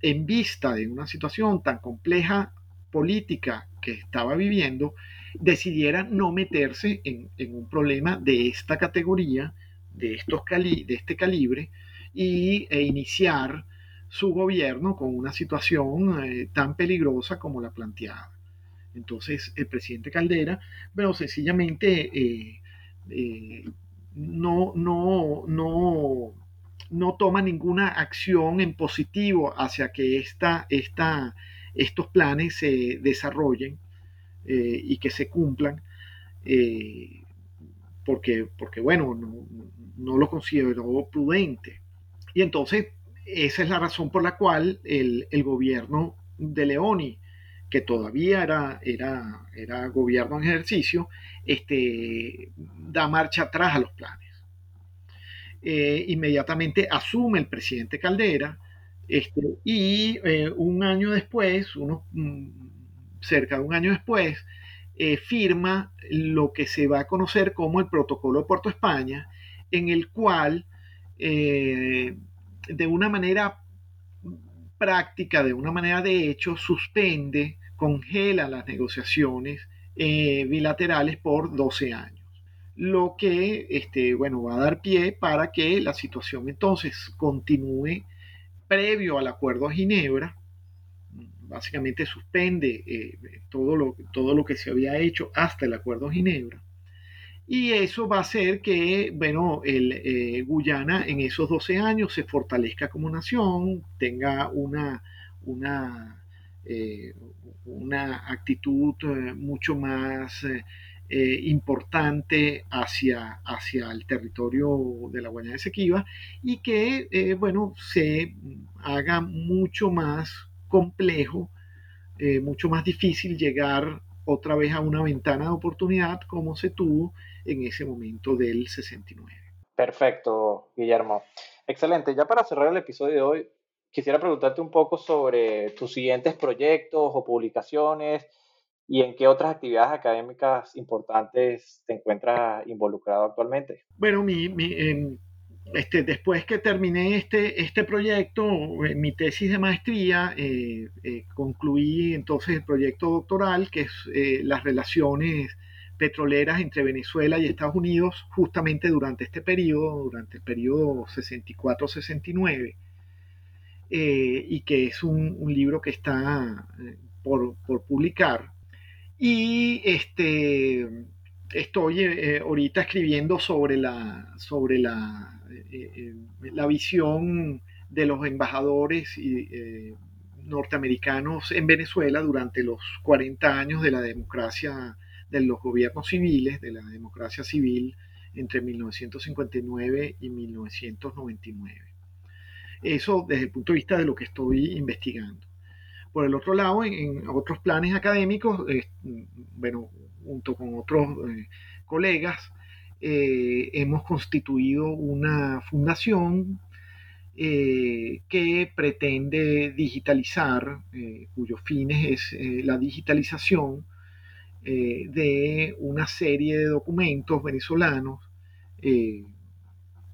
en vista de una situación tan compleja política que estaba viviendo, decidiera no meterse en, un problema de esta categoría, de, estos cali de este calibre, y, e iniciar su gobierno con una situación eh, tan peligrosa como la planteada. Entonces el presidente Caldera, pero sencillamente eh, eh, no, no, no, no toma ninguna acción en positivo hacia que esta, esta, estos planes se desarrollen y que se cumplan, porque, porque, bueno, no, no lo consideró prudente. Y entonces esa es la razón por la cual el, gobierno de Leoni, que todavía era, era, era, gobierno en ejercicio, este, da marcha atrás a los planes. Eh, inmediatamente asume el presidente Caldera este, y eh, un año después, uno, mm, cerca de un año después, eh, firma lo que se va a conocer como el Protocolo de Puerto España, en el cual de una manera práctica, de una manera de hecho, suspende, congela las negociaciones eh, bilaterales por 12 años. Lo que, este, bueno, va a dar pie para que la situación entonces continúe previo al acuerdo de Ginebra, básicamente suspende eh, todo, lo, todo lo que se había hecho hasta el acuerdo de Ginebra y eso va a hacer que, bueno, el, eh, Guyana en esos 12 años se fortalezca como nación, tenga una, una, eh, una actitud eh, mucho más importante hacia, hacia el territorio de la Guayana Esequiba y que, bueno, se haga mucho más complejo, mucho más difícil llegar otra vez a una ventana de oportunidad como se tuvo en ese momento del 69. Perfecto, Guillermo. Excelente. Ya para cerrar el episodio de hoy, quisiera preguntarte un poco sobre tus siguientes proyectos o publicaciones y en qué otras actividades académicas importantes te encuentras involucrado actualmente. Bueno, mi, em, este, después que terminé este, este proyecto, eh, mi tesis de maestría, eh, eh, concluí entonces el proyecto doctoral, que es las relaciones petroleras entre Venezuela y Estados Unidos justamente durante este periodo, durante el periodo 64-69, eh, y que es un, libro que está eh, por, publicar. Y este, estoy eh, ahorita escribiendo sobre la, sobre la, la visión de los embajadores norteamericanos en Venezuela durante los 40 años de la democracia de los gobiernos civiles, de la democracia civil entre 1959 y 1999. Eso desde el punto de vista de lo que estoy investigando. Por el otro lado, en, otros planes académicos, bueno, junto con otros eh, colegas, eh, hemos constituido una fundación eh, que pretende digitalizar, cuyo fin es la digitalización de una serie de documentos venezolanos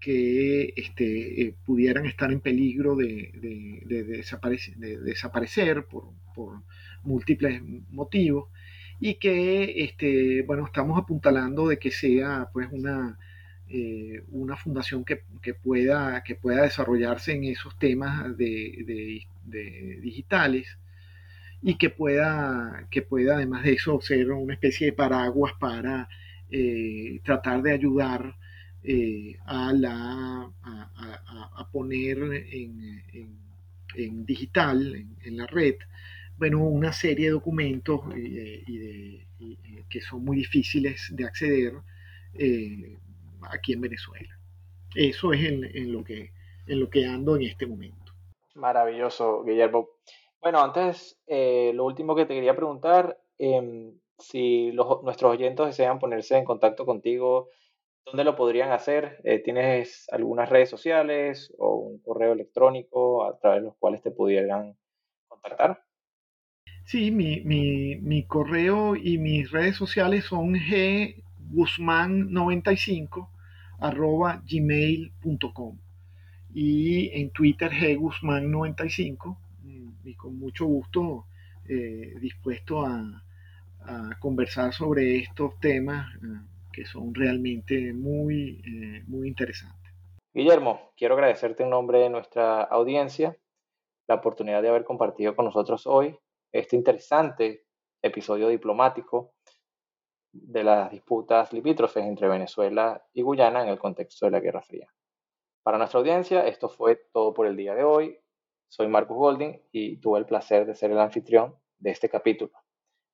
que este, eh, pudieran estar en peligro de, desaparecer, por, múltiples motivos y que este, bueno, estamos apuntalando de que sea pues una, una fundación que, pueda, que pueda desarrollarse en esos temas de, digitales y que pueda, que pueda además de eso ser una especie de paraguas para eh, tratar de ayudar eh, a, poner en, digital, en, la red, bueno, una serie de documentos eh, que son muy difíciles de acceder aquí en Venezuela. Eso es en, lo que, en lo que ando en este momento. Maravilloso, Guillermo. Bueno, antes, eh, lo último que te quería preguntar, em, si nuestros oyentes desean ponerse en contacto contigo, ¿dónde lo podrían hacer? Eh, ¿Tienes algunas redes sociales o un correo electrónico a través de los cuales te pudieran contactar? Sí, mi, mi correo y mis redes sociales son guzmán95 arroba gmail.com y en Twitter guzmán95 y con mucho gusto eh, dispuesto a, conversar sobre estos temas eh, que son realmente muy, eh, muy interesantes. Guillermo, quiero agradecerte en nombre de nuestra audiencia la oportunidad de haber compartido con nosotros hoy este interesante episodio diplomático de las disputas limítrofes entre Venezuela y Guyana en el contexto de la Guerra Fría. Para nuestra audiencia, esto fue todo por el día de hoy. Soy Marcus Golding y tuve el placer de ser el anfitrión de este capítulo.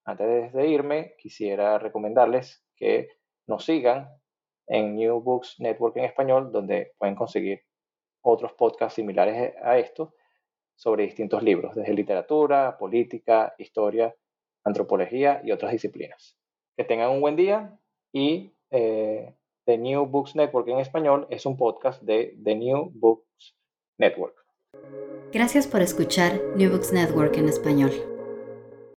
Antes de irme, quisiera recomendarles que nos sigan en New Books Network en español, donde pueden conseguir otros podcasts similares a estos sobre distintos libros, desde literatura, política, historia, antropología y otras disciplinas. Que tengan un buen día y eh, The New Books Network en español es un podcast de The New Books Network. Gracias por escuchar New Books Network en español.